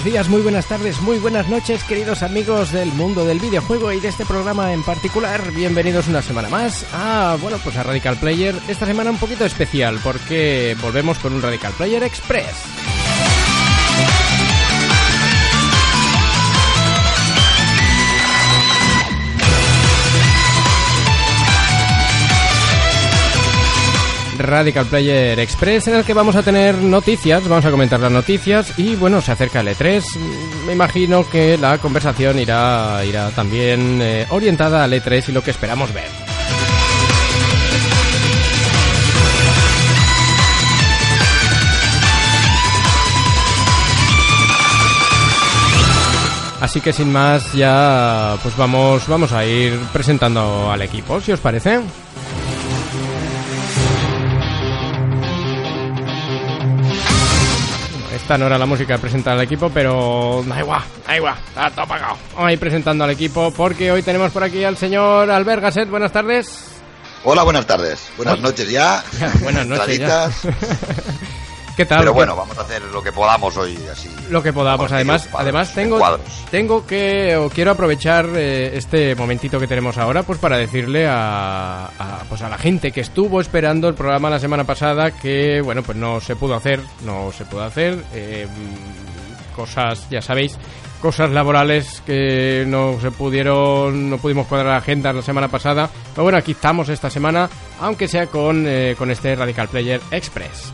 buenos días, muy buenas tardes, muy buenas noches, queridos amigos del mundo del videojuego y de este programa en particular. Bienvenidos una semana más a, bueno, pues a Radical Player. Esta semana un poquito especial porque volvemos con un Radical Player Express. Radical Player Express en el que vamos a tener noticias, vamos a comentar las noticias y bueno, se acerca el E3. Me imagino que la conversación irá, irá también eh, orientada al E3 y lo que esperamos ver. Así que sin más ya pues vamos vamos a ir presentando al equipo, si os parece. Esta no era la música de presentar al equipo, pero da igual, da igual, está todo a ir presentando al equipo porque hoy tenemos por aquí al señor Albert Gasset. Buenas tardes. Hola, buenas tardes. Buenas Hola. noches ya. Buenas noches ya. ¿Qué tal? Pero ¿Qué- bueno, vamos a hacer lo que podamos hoy así. lo que podamos. Además, cuadros, además tengo, tengo que o quiero aprovechar eh, este momentito que tenemos ahora, pues para decirle a, a, pues a la gente que estuvo esperando el programa la semana pasada que bueno pues no se pudo hacer, no se pudo hacer eh, cosas, ya sabéis. Cosas laborales que no se pudieron, no pudimos cuadrar agendas la semana pasada. Pero bueno, aquí estamos esta semana, aunque sea con, eh, con este Radical Player Express.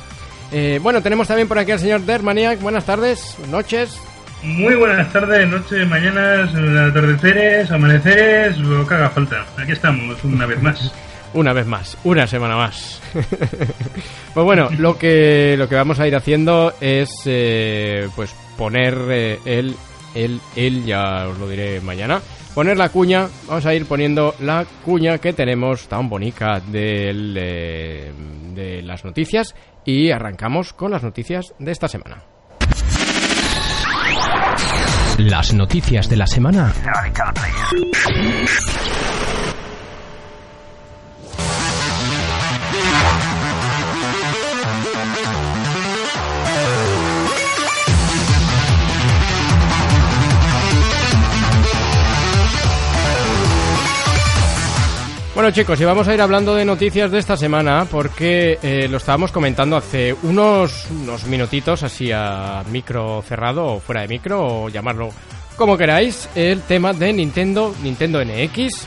Eh, bueno, tenemos también por aquí al señor Dermaniac. Buenas tardes, noches. Muy buenas tardes, noches, mañanas, atardeceres, amaneceres, lo que haga falta. Aquí estamos, una vez más. Una vez más, una semana más. pues bueno, lo que lo que vamos a ir haciendo es eh, pues poner eh, el el el ya os lo diré mañana. Poner la cuña, vamos a ir poniendo la cuña que tenemos tan bonita del, eh, de las noticias y arrancamos con las noticias de esta semana. Las noticias de la semana Bueno chicos, y vamos a ir hablando de noticias de esta semana porque eh, lo estábamos comentando hace unos, unos minutitos así a micro cerrado o fuera de micro o llamarlo como queráis, el tema de Nintendo, Nintendo NX.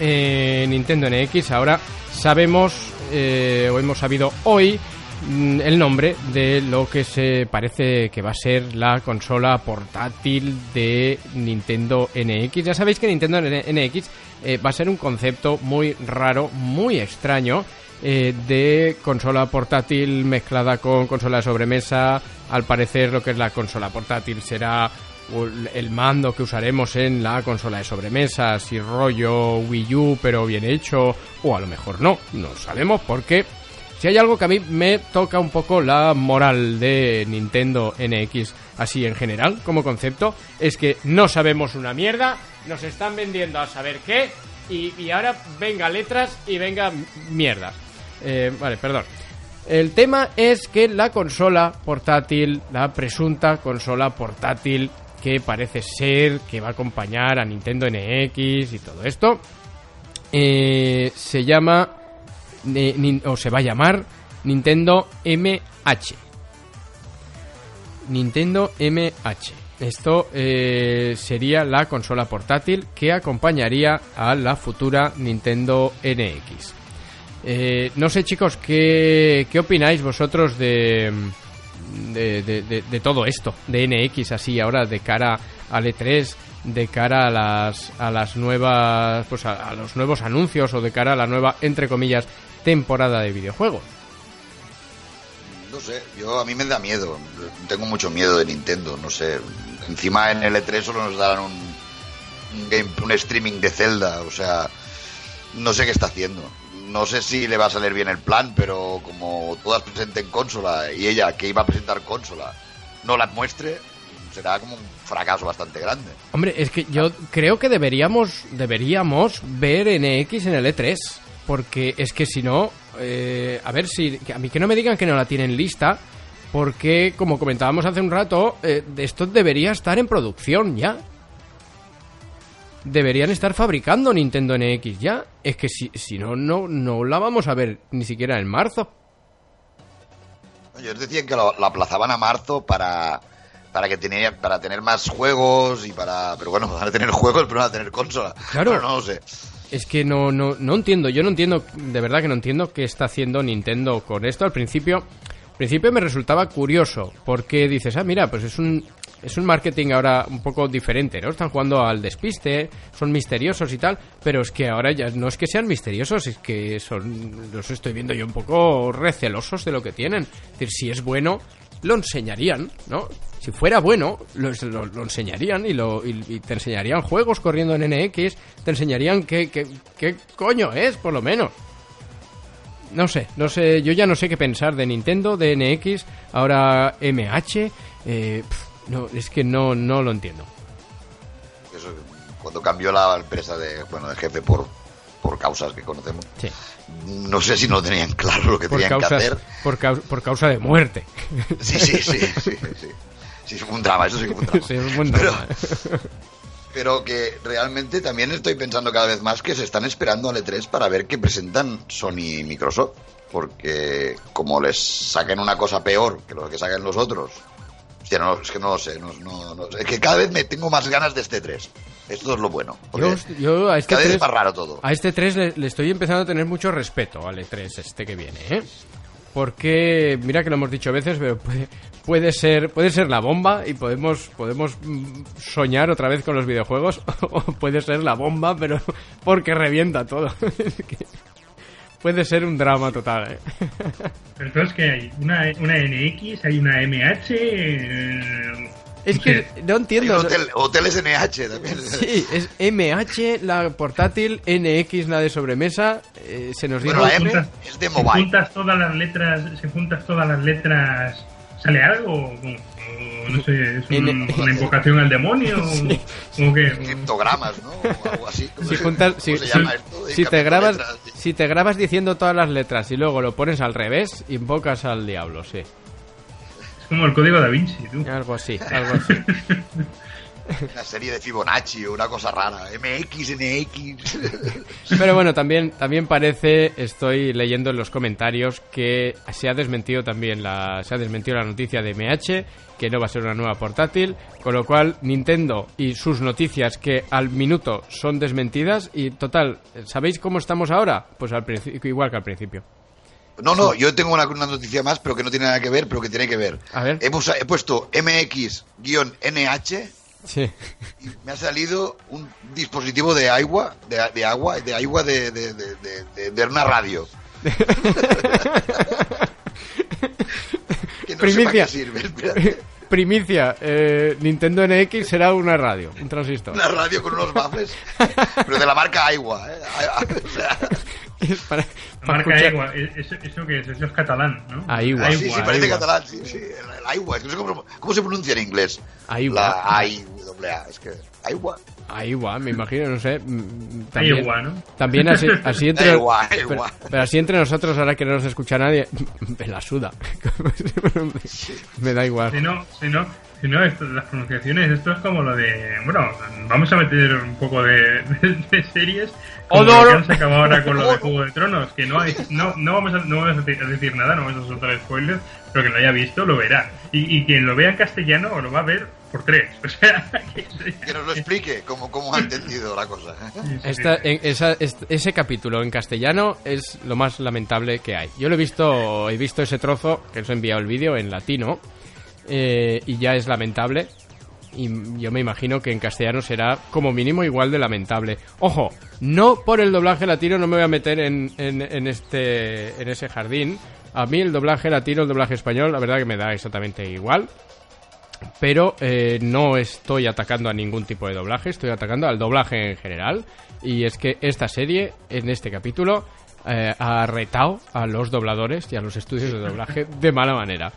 Eh, Nintendo NX ahora sabemos eh, o hemos sabido hoy mm, el nombre de lo que se parece que va a ser la consola portátil de Nintendo NX. Ya sabéis que Nintendo NX eh, va a ser un concepto muy raro, muy extraño. eh, de consola portátil mezclada con consola de sobremesa. Al parecer lo que es la consola portátil será el mando que usaremos en la consola de sobremesa, si rollo Wii U pero bien hecho, o a lo mejor no, no sabemos porque si hay algo que a mí me toca un poco la moral de Nintendo NX así en general como concepto, es que no sabemos una mierda, nos están vendiendo a saber qué y, ahora venga letras y venga mierda. Eh, vale, perdón. El tema es que la consola portátil, la presunta consola portátil que parece ser que va a acompañar a Nintendo NX y todo esto, eh, se llama o se va a llamar Nintendo MH. Nintendo MH. Esto eh, sería la consola portátil que acompañaría a la futura Nintendo NX. Eh, no sé chicos, ¿qué, qué opináis vosotros de, de, de- todo esto? De NX así ahora de cara al E3, de cara a las, a las nuevas, pues a los nuevos anuncios o de cara a la nueva, entre comillas, temporada de videojuegos. No sé, yo a mí me da miedo. Tengo mucho miedo de Nintendo, no sé. Encima en el E3 solo nos darán un, un, game, un streaming de Zelda, o sea, no sé qué está haciendo. No sé si le va a salir bien el plan, pero como todas presenten consola y ella que iba a presentar consola no la muestre, será como un fracaso bastante grande. Hombre, es que yo creo que deberíamos, deberíamos ver NX en el E3. Porque es que si no, eh, a ver si. A mí que no me digan que no la tienen lista. porque, como comentábamos hace un rato, eh, esto debería estar en producción ya. Deberían estar fabricando Nintendo NX ya. Es que si, si no, no, no la vamos a ver ni siquiera en marzo. Ellos decían que lo, lo aplazaban a marzo para, para que tenía, para tener más juegos y para. Pero bueno, van a tener juegos, pero no van a tener consola. Claro. Bueno, no lo sé. Es que no, no, no entiendo, yo no entiendo, de verdad que no entiendo qué está haciendo Nintendo con esto. Al principio, al principio me resultaba curioso, porque dices, ah, mira, pues es un, es un marketing ahora un poco diferente, ¿no? Están jugando al despiste, son misteriosos y tal, pero es que ahora ya no es que sean misteriosos, es que son, los estoy viendo yo un poco recelosos de lo que tienen. Es decir, si es bueno, lo enseñarían, ¿no? Si fuera bueno, lo, enseñarían y, lo, y, te enseñarían juegos corriendo en NX, te enseñarían qué, qué, qué coño es, por lo menos. No sé, no sé, yo ya no sé qué pensar de Nintendo, de NX, ahora MH, eh, no, es que no, no lo entiendo. Eso, cuando cambió la empresa de, bueno, de jefe por, por causas que conocemos, Sí, no sé si no tenían claro lo que por tenían que causa, hacer. por, cau- por causa de muerte. Sí, sí, sí, sí, sí. Sí, fue un drama, eso sí que fue un drama. Sí, es un buen pero, drama. pero que realmente también estoy pensando cada vez más que se están esperando al E3 para ver qué presentan Sony y Microsoft. Porque como les saquen una cosa peor que lo que saquen los otros. Hostia, no, es que no lo sé. No, no- no sé. Es que cada vez me tengo más ganas de este 3. Esto es lo bueno. Yo, yo a este cada vez 3, es más raro todo. a este 3 le, le estoy empezando a tener mucho respeto al E3 este que viene, ¿eh? Porque, mira que lo hemos dicho a veces, pero puede, puede ser puede ser la bomba y podemos podemos mm, soñar otra vez con los videojuegos o puede ser la bomba, pero porque revienta todo. Puede ser un drama total, ¿eh? Pero entonces que hay una, una NX, hay una MH. eh, Es que no entiendo. hotel, hoteles NH también. Sí, es MH, la portátil, NX, la de sobremesa. eh, se nos dijo Bueno, la M juntas- es de Si mobile. juntas todas las letras, si juntas todas las letras, ¿sale algo? O, o no sé, ¿es un- una invocación al demonio? o, o qué? criptogramas, ¿no? O algo así. si juntas si, ¿Cómo se si- llama esto? Si te grabas letras. si te grabas diciendo todas las letras y luego lo pones al revés invocas al diablo sí como el código da Vinci, tú. algo así algo así Una serie de Fibonacci o una cosa rara. MX, NX. pero bueno también también parece estoy leyendo en los comentarios que se ha desmentido también la se ha desmentido la noticia de MH que no va a ser una nueva portátil con lo cual Nintendo y sus noticias que al minuto son desmentidas y total sabéis cómo estamos ahora pues al principio igual que al principio No, no, yo tengo una, una noticia más, pero que no tiene nada que ver, pero que tiene que ver. A ver. He, pusa- he puesto MX-NH sí y me ha salido un dispositivo de agua, de, de agua, de agua de, de, de, una radio. que no Primicia. sirve. Primicia, eh, Nintendo NX será una radio, un transistor. Una radio con unos baffles, pero de la marca Aigua. ¿eh? O sea, Es para, para marca escuchar- Aigua, ¿e- ¿eso, ¿eso qué es? Eso es catalán, ¿no? Aigua. sí, sí, parece Aigua. catalán, sí, sí. El, el Aigua, es que no sé cómo, cómo se pronuncia en inglés. Aigua. La A-I-W-A, es que Aigua. Aigua, me imagino, no sé. mm, También, Aigua, ¿no? También así, así entre, Aigua, pero, Aigua. pero así entre nosotros, ahora que no nos escucha nadie, me la suda. me da igual. Si no, si no, si no esto- las pronunciaciones, esto es como lo de. Bueno, vamos a meter un poco de, de- de series. Odor. lo que han sacado ahora con lo de Juego de Tronos. Que no hay, no, no vamos a, no vamos a de- a decir nada, no vamos a soltar spoilers. Pero quien lo haya visto lo verá. Y, y quien lo vea en castellano lo va a ver por tres. O sea, que, Que nos lo explique cómo, cómo ha entendido la cosa. ¿eh? Esta- en- esa- est- ese capítulo en castellano es lo más lamentable que hay. Yo lo he visto, he visto ese trozo, que os he enviado el vídeo en latino, eh, y ya es lamentable. Y yo me imagino que en castellano será como mínimo igual de lamentable. Ojo, no por el doblaje latino no me voy a meter en, en, este, en ese jardín. A mí el doblaje latino, el doblaje español, la verdad que me da exactamente igual. Pero eh, no estoy atacando a ningún tipo de doblaje, estoy atacando al doblaje en general. Y es que esta serie, en este capítulo, eh, ha retado a los dobladores y a los estudios de doblaje de mala manera.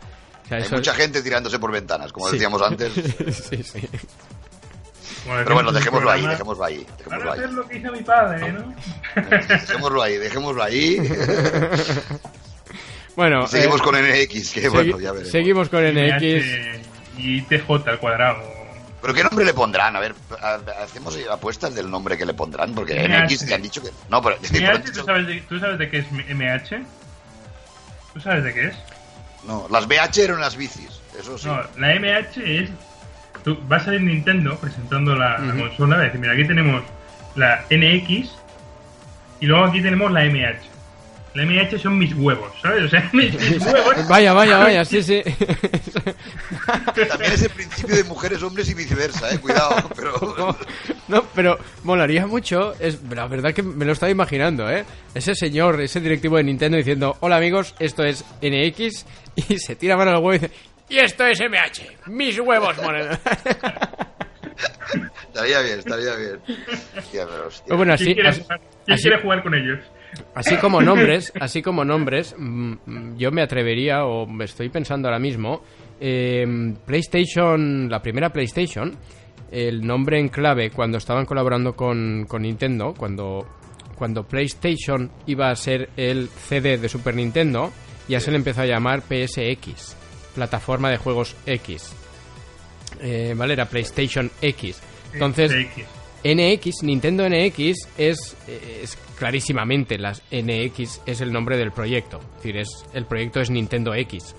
O sea, Hay eso- mucha gente tirándose por ventanas, como Sí. decíamos antes. sí, sí. Pero bueno, dejémoslo ahí, dejémoslo ahí. Dejémoslo a ahí. lo que hizo mi padre, ¿no? Dejémoslo ahí, dejémoslo ahí. Bueno, seguimos eh, con NX, que segui- bueno, ya veremos. seguimos con NX. Y TJ al cuadrado. ¿Pero qué nombre le pondrán? A ver, hacemos apuestas del nombre que le pondrán, porque MH. NX te han dicho que... No, pero... MH, dicho- ¿tú sabes, de, ¿tú sabes de qué es MH? ¿Tú sabes de qué es? No, las BH eran las bicis, eso sí. No, la MH es. Tú, va a salir Nintendo presentando la, la Ujú. consola. Va a decir, mira, aquí tenemos la NX y luego aquí tenemos la MH. La MH son mis huevos, ¿sabes? O sea, mis, mis huevos. Vaya, vaya, vaya, sí, sí. También es el principio de mujeres, hombres y viceversa, eh, cuidado, pero... no, pero molaría mucho. Es la verdad que me lo estaba imaginando, ¿eh? Ese señor, ese directivo de Nintendo diciendo: Hola amigos, esto es NX. Y se tira mano al huevo y dice: Y esto es MH, mis huevos, moreno. Estaría bien, estaría bien. Hostia, pero hostia. Bueno, ¿Quién, así, quiere, así, jugar, quién así- quiere jugar con ellos? Así como nombres, así como nombres, mm, mm, yo me atrevería, o me estoy pensando ahora mismo, eh, PlayStation, la primera PlayStation, el nombre en clave cuando estaban colaborando con, con Nintendo, cuando, cuando PlayStation iba a ser el CD de Super Nintendo, ya se le empezó a llamar PSX, plataforma de juegos X. Eh, ¿Vale? Era PlayStation X. Entonces, X. NX, Nintendo NX es, es clarísimamente las NX es el nombre del proyecto. Es decir, es, el proyecto es Nintendo X.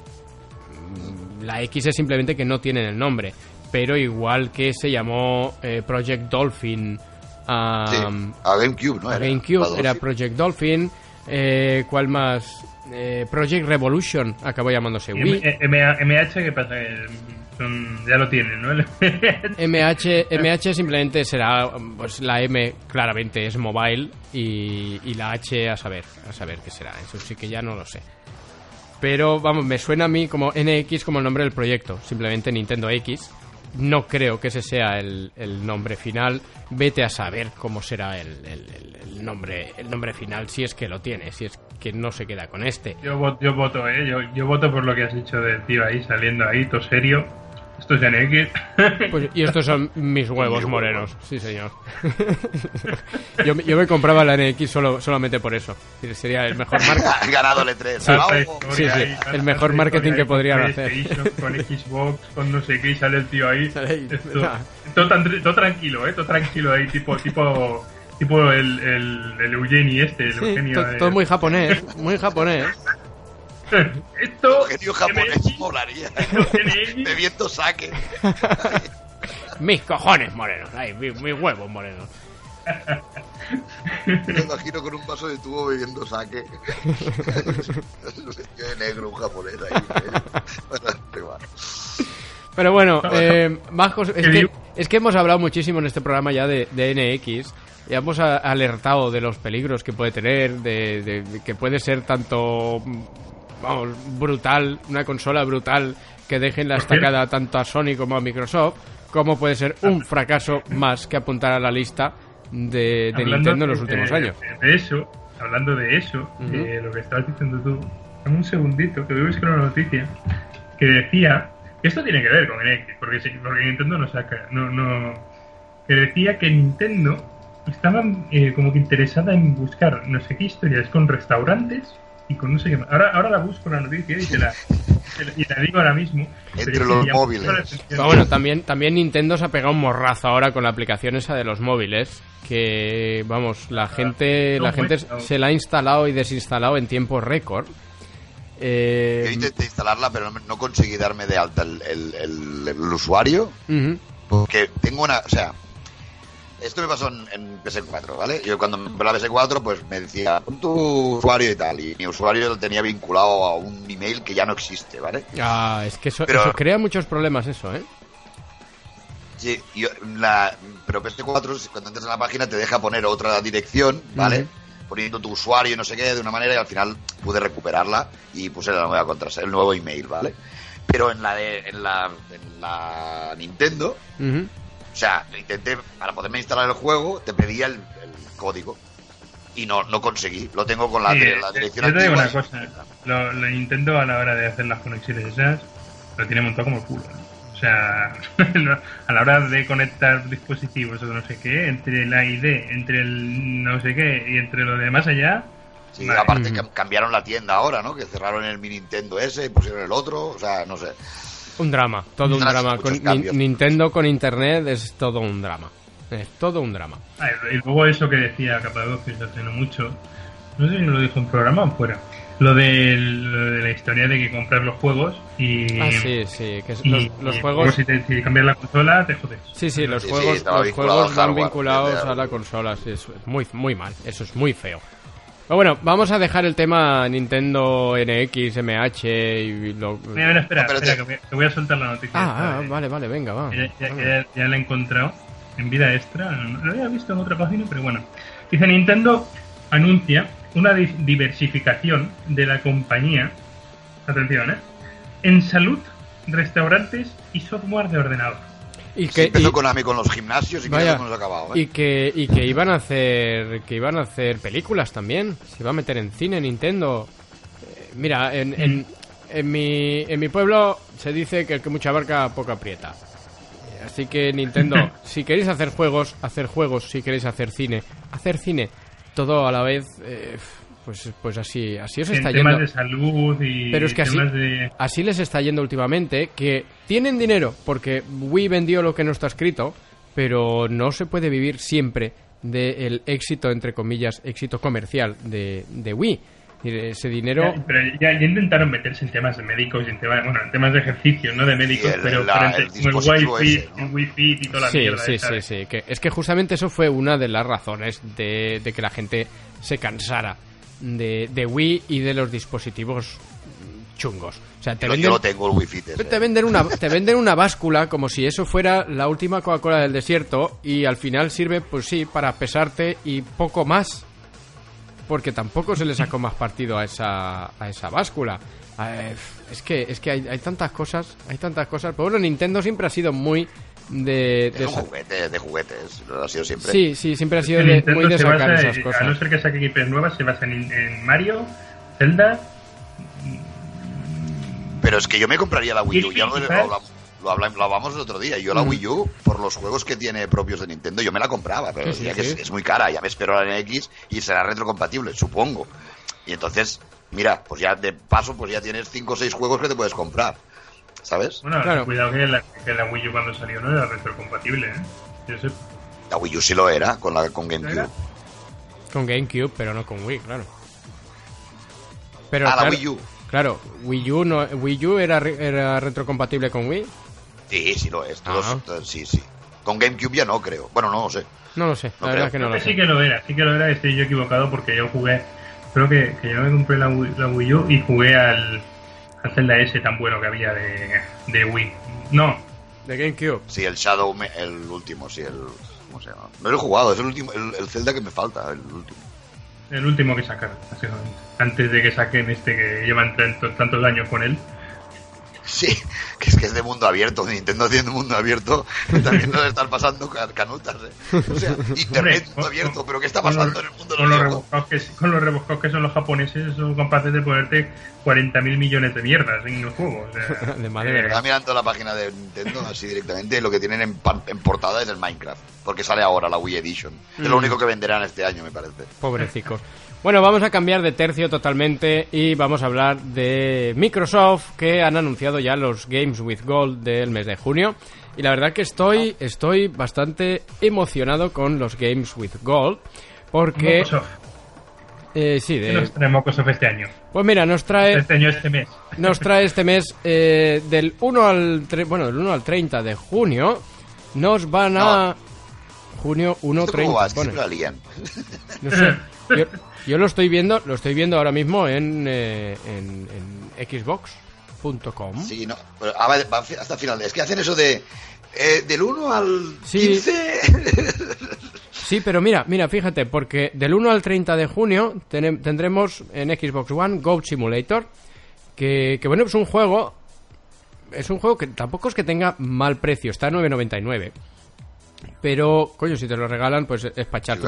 Mm, La X es simplemente que no tienen el nombre. Pero igual que se llamó eh, Project Dolphin a, Sí, a GameCube, ¿no? a Era, GameCube, era. Project Dolphin. Eh, ¿Cuál más? Eh, Project Revolution acabó llamándose Wii. MH, ¿qué pasa? Son- ya lo tienen, ¿no? MH, MH simplemente será, pues la M claramente es mobile y, y la H a saber, a saber qué será. Eso sí que ya no lo sé. Pero vamos, me suena a mí como NX como el nombre del proyecto, simplemente Nintendo X. No creo que ese sea el, el nombre final. Vete a saber cómo será el, el- el- nombre el nombre final si es que lo tiene, si es que no se queda con este. Yo, voto, yo voto, ¿eh? Yo, yo voto por lo que has dicho del tío ahí, saliendo ahí, todo serio. Esto es NX. Pues, y estos son mis huevos Mis huevos. morenos, sí señor. yo, me- yo me compraba la NX solo, solamente por eso. Sería el mejor marca. Han ganado el E3. Sí, Sí, sí, el mejor marketing que podrían hacer. Con Xbox, con no sé qué, y sale el tío ahí. Esto- todo, tan- todo tranquilo, ¿eh? Todo tranquilo ahí, tipo, tipo, tipo el, el, el Eugeni este, el Sí, Eugenio. to- de- todo muy japonés, muy japonés. Esto. Genio japonés MX, molaría. Bebiendo saque. Mis cojones morenos, ay, mi- mis huevos morenos. Me imagino con un vaso de tubo bebiendo saque. De negro, un japonés ahí. Mal. Pero bueno, eh, más cosas- es, ¿Qué que, digo? es que hemos hablado muchísimo en este programa ya de, de NX. Ya hemos a- alertado de los peligros que puede tener, de, de- de que puede ser tanto, vamos, brutal, una consola brutal que deje en la estacada tanto a Sony como a Microsoft, como puede ser un fracaso más que apuntar a la lista de, de Nintendo en los últimos de- años. De eso, hablando de eso, Ujú. de lo que estabas diciendo tú, dame un segundito, que voy a buscar una noticia que decía. Esto tiene que ver con NX, porque, sí- porque Nintendo no saca. No, no, que decía que Nintendo estaba eh, como que interesada en buscar no sé qué historias con restaurantes y con no sé qué más. Ahora, ahora la busco la noticia y te la, te la- y la digo ahora mismo. Entre pero los móviles. Pero bueno, también, también Nintendo se ha pegado un morrazo ahora con la aplicación esa de los móviles. Que, vamos, la gente, no la gente se la ha instalado y desinstalado en tiempo récord. Eh, Yo intenté instalarla, pero no, conseguí darme de alta el, el- el- el usuario. Porque tengo una. O sea, esto me pasó en, en PS4, ¿vale? Yo cuando me la PS4, pues me decía, pon tu usuario y tal. Y mi usuario lo tenía vinculado a un email que ya no existe, ¿vale? Ah, es que eso, Pero- eso crea muchos problemas, eso, ¿eh? Sí, y yo- la, pero PS4, cuando entras en la página, te deja poner otra dirección, ¿vale? Poniendo tu usuario y no sé qué, de una manera, y al final pude recuperarla y puse la nueva contraseña, el nuevo email, ¿vale? Pero en la de, en la, en la Nintendo, o sea, lo intenté, para poderme instalar el juego, te pedía el, el código. Y no, no conseguí. Lo tengo con la, Sí, la dirección yo te digo una cosa, lo, lo Nintendo a la hora de hacer las conexiones esas lo tiene montado como el culo. ¿no? O sea, a la hora de conectar dispositivos o no sé qué, entre la ID, entre el no sé qué y entre lo de más allá, Sí, Vale. aparte que cambiaron la tienda ahora, ¿no? Que cerraron el Mi Nintendo ese y pusieron el otro, o sea, no sé. Un drama, todo un drama. Con cambios. Nintendo con internet es todo un drama. Es todo un drama. Ah, y luego eso que decía Capadocio hace no mucho, no sé si lo dijo en programa o fuera, lo, del- lo de la historia de que compras los juegos y, Ah, sí, sí. Que y- los, juegos. si, te, si cambias la consola te jodes. Sí, sí, los Sí, juegos, los juegos van vinculados a la consola. sí, es muy, muy mal. Eso es muy feo. Pero bueno, vamos a dejar el tema Nintendo NX, MH y lo... Mira, mira, espera, pero espera, te- que voy, que voy a soltar la noticia. Ah, esta ah, de- vale, vale, venga, va. Ya, ya- ya- ya la he encontrado en vida extra. no- Lo había visto en otra página, pero bueno. Dice Nintendo anuncia una di- diversificación de la compañía. Atención, ¿eh? En salud, restaurantes y software de ordenador. Y Sí, que, empezó y- Konami con los gimnasios y Vaya. ha acabado, ¿eh? y que y que iban a hacer que iban a hacer películas también. Se iba a meter en cine Nintendo. Eh, mira en, en, en mi en mi pueblo se dice que el que mucha abarca poco aprieta. Eh, así que Nintendo si queréis hacer juegos hacer juegos. Si queréis hacer cine hacer cine. Todo a la vez eh, pues pues así así os En está temas yendo de salud y Pero es que así- temas de... Así les está yendo últimamente, que tienen dinero, porque Wii vendió lo que no está escrito, pero no se puede vivir siempre del éxito, entre comillas, éxito comercial de, de Wii. Y Ese dinero... Ya, pero ya, ya intentaron meterse en temas de médicos y en temas, bueno, en temas de ejercicio, no de médicos, el- pero, la- el el Wi-Fi, ese, ¿no? el Wi-Fi y toda la Sí, mierda. sí, sí, sí. Que es que justamente eso fue una de las razones de, de que la gente se cansara de, de Wii y de los dispositivos chungos. O sea, te Yo, yo venden, tengo el wifi ese. Te venden una te venden una báscula como si eso fuera la última Coca-Cola del desierto y al final sirve pues sí para pesarte y poco más. Porque tampoco se le sacó más partido a esa a esa báscula. Eh, es que es que hay, hay tantas cosas, hay tantas cosas. Pero bueno, Nintendo siempre ha sido muy de, de Es un sa- juguete de juguetes, lo ha sido siempre. Sí, sí, siempre ha sido de- muy de sacar esas en- cosas. A no ser que saque IPs nuevas, se basa en, en Mario, Zelda. Pero es que yo me compraría la Wii U, ya lo, hablamos, lo hablamos el otro día. Yo la Mm. Wii U, por los juegos que tiene propios de Nintendo, yo me la compraba, pero Sí, que sí. es, es muy cara, ya me espero la NX y será retrocompatible, supongo. Y entonces, mira, pues ya de paso, pues ya tienes 5 o 6 juegos que te puedes comprar, ¿sabes? Bueno, Claro. cuidado que la, que la Wii U cuando salió no era retrocompatible, ¿eh? Yo sé. La Wii U sí lo era, con, la, con GameCube. ¿Era? Con GameCube, pero no con Wii, claro. Pero Ah, la claro, Wii U. Claro, Wii U no Wii U era era retrocompatible con Wii. Sí, sí lo es. Todos, Ah. todos- sí, sí. Con GameCube ya no creo. Bueno, no lo sé. No lo sé, la No verdad creo. es que no Creo lo que sé. sí que lo era, sí que lo era, estoy yo equivocado porque yo jugué, creo que, que yo me compré la Wii, la Wii U y jugué al, al Zelda S tan bueno que había de, de Wii. No, De GameCube. Sí, el Shadow, Me- el último, sí, el... ¿Cómo se llama? No lo he jugado, es el último, el, el Zelda que me falta, el último. el último que sacaron, básicamente. Antes de que saquen este que llevan tantos, tantos años con él. Sí, que es que es de mundo abierto, Nintendo haciendo mundo abierto, también nos están pasando ca- canutas, ¿eh? O sea, internet, mundo con- abierto, pero ¿qué está con pasando los- en el mundo de con los los videojuegos? rebuscados que, con los rebuscados que son los japoneses, son capaces de ponerte 40.000 millones de mierdas en los juegos. o sea, de eh, verdad. Estaba mirando la página de Nintendo así directamente lo que tienen en, en portada es el Minecraft, porque sale ahora la Wii Edition. Es lo Mm. único que venderán este año, me parece. Pobrecicos. Bueno, vamos a cambiar de tercio totalmente y vamos a hablar de Microsoft que han anunciado ya los Games with Gold del mes de junio. Y la verdad que estoy, estoy bastante emocionado con los Games with Gold porque... Eh, sí, ¿Qué de, nos trae Microsoft este año? pues mira, nos trae... Este año, este mes. nos trae este mes eh, del 1 al tre- bueno del 1 al 30 de junio nos van a junio 1 ¿Esto cómo 30 va? Es que pone. siempre la lían. No sé. Yo, yo lo estoy viendo lo estoy viendo ahora mismo en eh, en, en xbox.com Sí, no, pero ah, va hasta final. Es que hacen eso de... eh, del 1 al Sí. 15... Sí, pero mira, mira, fíjate, porque del 1 al 30 de junio tenem- tendremos en Xbox One Goat Simulator, que, que bueno, es un juego, es un juego que tampoco es que tenga mal precio, está a 9.99. Pero, coño, si te lo regalan, pues es para echarte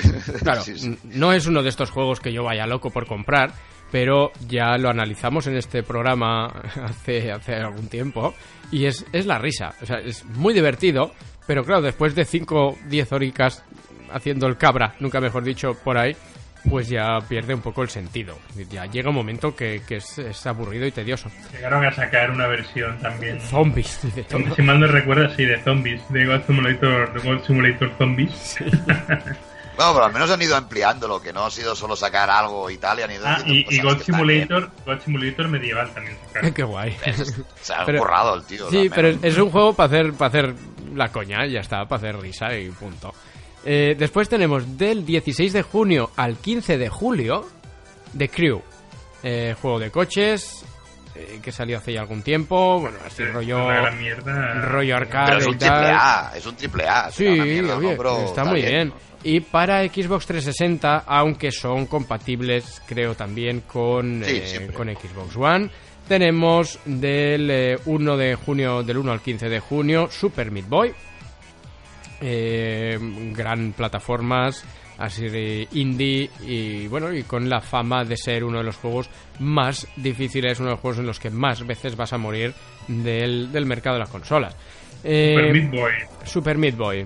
sí. Claro, Sí, sí. n- no es uno de estos juegos que yo vaya loco por comprar, pero ya lo analizamos en este programa hace, hace algún tiempo y es, es la risa. O sea, es muy divertido, pero claro, después de 5 10 horicas haciendo el cabra, nunca mejor dicho, por ahí, pues ya pierde un poco el sentido. Ya llega un momento que, que es, es aburrido y tedioso. Llegaron a sacar una versión también. Zombies, de todo. Si mal no recuerdo, sí, de zombies. De God Simulator, de God Simulator Zombies. Bueno, pero al menos han ido ampliándolo, que no ha sido solo sacar algo y tal, y han ido ah, y, y God. Simulator, God Simulator medieval también. sacaron. Qué guay. Se ha Pero- currado el tío. Sí, pero es un juego para hacer, para hacer la coña, ya está, para hacer risa y punto. Eh, después tenemos del 16 de junio al 15 de julio The Crew, eh, juego de coches eh, que salió hace ya algún tiempo, bueno, así Sí, rollo, rollo Pero arcade es y un triple tal. A, es un triple A. Sí, mierda, oye, ¿no? Pero está muy bien. ¿no? Y para Xbox 360, aunque son compatibles, creo también con, Sí, eh, con Xbox One, tenemos del eh, 1 de junio, del 1 al 15 de junio, Super Meat Boy. Eh, gran plataformas, así de indie y bueno, y con la fama de ser uno de los juegos más difíciles, uno de los juegos en los que más veces vas a morir del, del mercado de las consolas. Eh, Super Meat Boy. Super Meat Boy.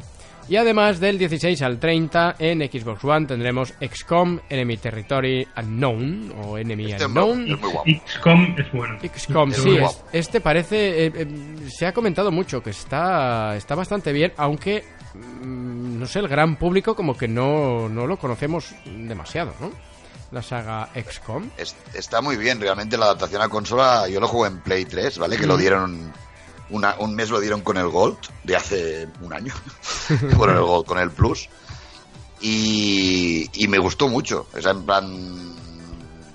Y además del 16 al 30 en Xbox One tendremos XCOM Enemy Territory Unknown o Enemy Este Unknown. es muy guapo. XCOM es bueno. XCOM, sí, es- guapo. este parece. eh, eh, se ha comentado mucho que está, está bastante bien, aunque. mm, No sé, el gran público como que no, no lo conocemos demasiado, ¿no? La saga XCOM. Es- está muy bien, realmente la adaptación a consola, yo lo jugué en Play 3, ¿vale? Que lo dieron, una- un mes lo dieron con el Gold, de hace un año, con el Gold, con el Plus, y, y me gustó mucho, o sea, en plan,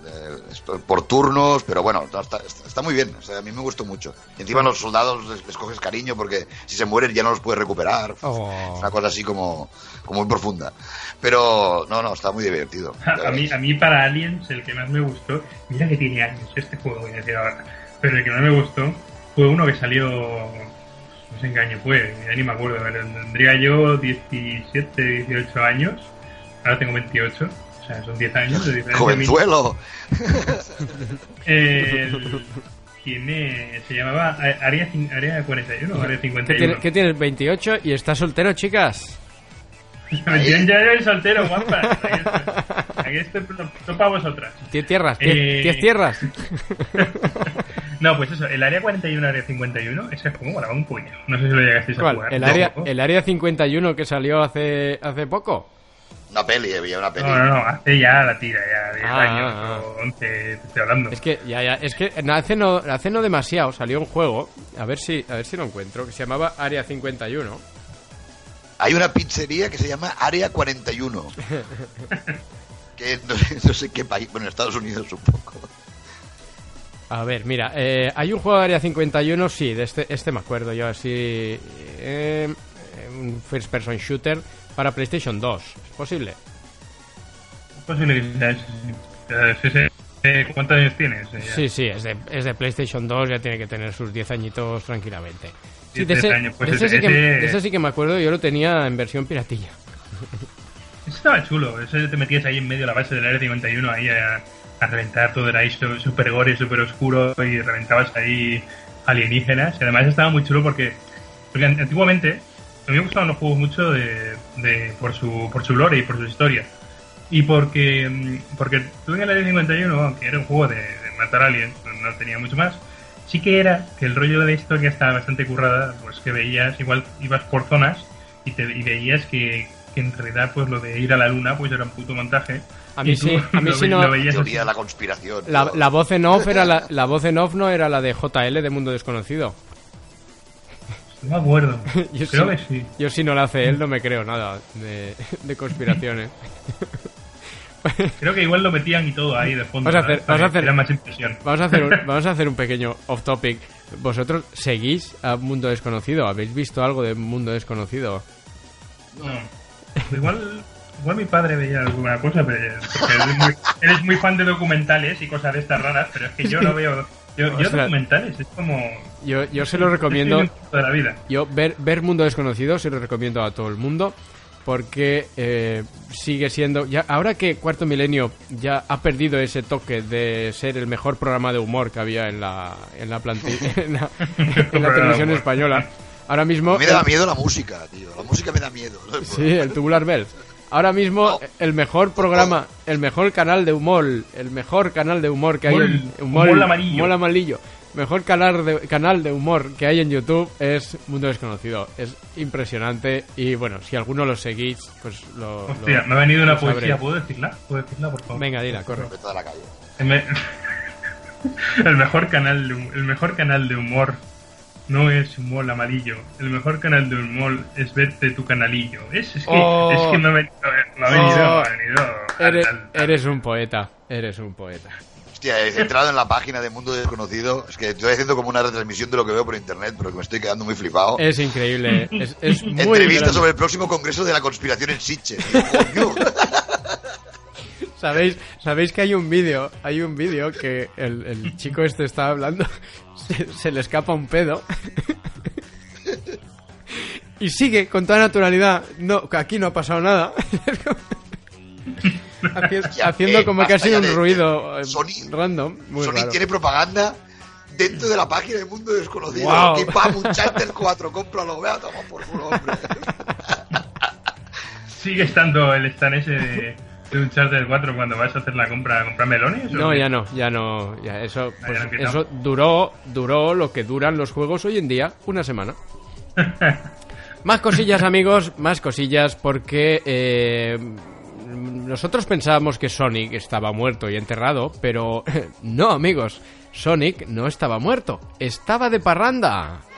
eh, por turnos, pero bueno, está, está- está muy bien, o sea, a mí me gustó mucho. Y encima a los soldados les, les coges cariño porque si se mueren ya no los puedes recuperar, Oh. es una cosa así como, como muy profunda. Pero, no, no, está muy divertido. A mí, a mí para Aliens el que más me gustó, mira que tiene años este juego, voy a decir ahora, pero el que más me gustó fue uno que salió, no sé en qué año fue, ya ni me acuerdo, tendría yo 17, 18 años, ahora tengo 28, o sea, son 10 años de diferencia. Jovenzuelo. El- tiene, se llamaba Área, cin- Área 41 o Área ¿Qué, 51. tiene- qué tienes? ¿28 y estás soltero, chicas? Yo ya eres soltero, guapa. Aquí estoy, aquí estoy no para vosotras. ¿Tienes tierras? ¿Tienes Eh. tienes tierras? No, pues eso, el área 41, área 51, ese juego molaba un puño. No sé si lo llegasteis a jugar. ¿El área, ¿El área 51 que salió hace, hace poco? Una peli, había una peli. No, no, no, hace ya la tira, ya 10 Ah, años ah, o 11, te estoy hablando. Es que ya, ya, es que hace no, hace no demasiado salió un juego, a ver si, a ver si lo encuentro, que se llamaba Área 51. Hay una pizzería que se llama Área 41. que no, sé- no sé qué país, bueno, en Estados Unidos un poco. A ver, mira, eh, hay un juego de Área 51, sí, de este, este me acuerdo yo, así, eh, un first person shooter para PlayStation 2, ¿es posible? Es posible ese, sí. Eh, sí. Eh, ¿Cuántos años tienes? Eh. Sí, sí, es de, es de PlayStation 2, ya tiene que tener sus 10 añitos tranquilamente. Sí, 10 de ese, años, pues de ese ese- sí que, ese- de ese sí que me acuerdo, yo lo tenía en versión piratilla. Eso estaba chulo, eso te metías ahí en medio de la base del área 51 ahí a, a reventar todo, era ahí súper gore, súper oscuro y reventabas ahí alienígenas. Y además estaba muy chulo porque, porque an- antiguamente a mí me gustaban los juegos mucho de, de- por, su, por su lore y por su historia. Y porque, mm, porque tú en el área 51, aunque era un juego de, de matar aliens, no, no tenía mucho más, sí que era que el rollo de la historia estaba bastante currada, pues que veías, igual ibas por zonas y, te, y veías que, que en realidad pues lo de ir a la luna pues era un puto montaje. A mí sí, a mí sí no- Teoría de la conspiración. La, voz en off era la, la voz en off no era la de JL de Mundo Desconocido. No me acuerdo. Yo Creo sí. que sí. Yo si no la hace él no me creo nada de, de conspiraciones. Creo que igual lo metían y todo ahí de fondo. Vamos a hacer- vamos a hacer- Era más impresión. Vamos a hacer un, vamos a hacer un pequeño off topic. ¿Vosotros seguís a Mundo Desconocido? ¿Habéis visto algo de Mundo Desconocido? No. Igual, igual mi padre veía alguna cosa, pero porque él es, muy, muy fan de documentales y cosas de estas raras, pero es que yo no veo. Yo, yo documentales, es como. Yo, yo se lo recomiendo. de la vida. Yo ver, ver Mundo Desconocido se lo recomiendo a todo el mundo porque eh, sigue siendo ya ahora que Cuarto Milenio ya ha perdido ese toque de ser el mejor programa de humor que había en la en la plantilla en la, en la televisión española ahora mismo Me da miedo la música, tío. La música me da miedo. ¿no? sí el Tubular Bells Ahora mismo el mejor programa, el mejor canal de humor, el mejor canal de humor que hay Humor- en humor amarillo. humor amarillo. Mejor canal de, canal de humor que hay en YouTube es Mundo Desconocido. Es impresionante y bueno, si alguno lo seguís, pues lo... lo- Hostia, me ha venido una poesía. ¿Puedo decirla? ¿Puedo decirla, por favor? Venga, dila, corre. El, me- el mejor canal de hum- el mejor canal de humor no es humor amarillo. El mejor canal de humor es verte tu canalillo. Es, es que, Oh. es que me ha venido, me ha venido, Oh. me ha venido Eres, al- al- eres un poeta, eres un poeta. Hostia, he entrado en la página de Mundo Desconocido. Es que estoy haciendo como una retransmisión de lo que veo por internet, pero que me estoy quedando muy flipado. Es increíble, es, es muy Entrevista grande. sobre el próximo congreso de la conspiración en Sitges. ¿Sabéis, ¿Sabéis que hay un vídeo? Hay un vídeo que el, el chico este está hablando, se, se le escapa un pedo. Y sigue con toda naturalidad. No, que aquí no ha pasado nada. Haci- Ya, haciendo eh, como que ha sido un ruido eh, Sony- random. Muy Sonic raro. tiene propaganda dentro de la página de Mundo Desconocido. Guau. Y pam, un charter 4, cómpralo, vea, toma por culo, hombre. Sigue estando el stand ese de, de un Charter 4 cuando vas a hacer la compra, comprar melones. ¿o No, ya no, ya no. Ya eso, Ah, pues, ya eso duró, duró lo que duran los juegos hoy en día, una semana. Más cosillas, amigos, más cosillas, porque eh, nosotros pensábamos que Sonic estaba muerto y enterrado, pero no, amigos, Sonic no estaba muerto, estaba de parranda.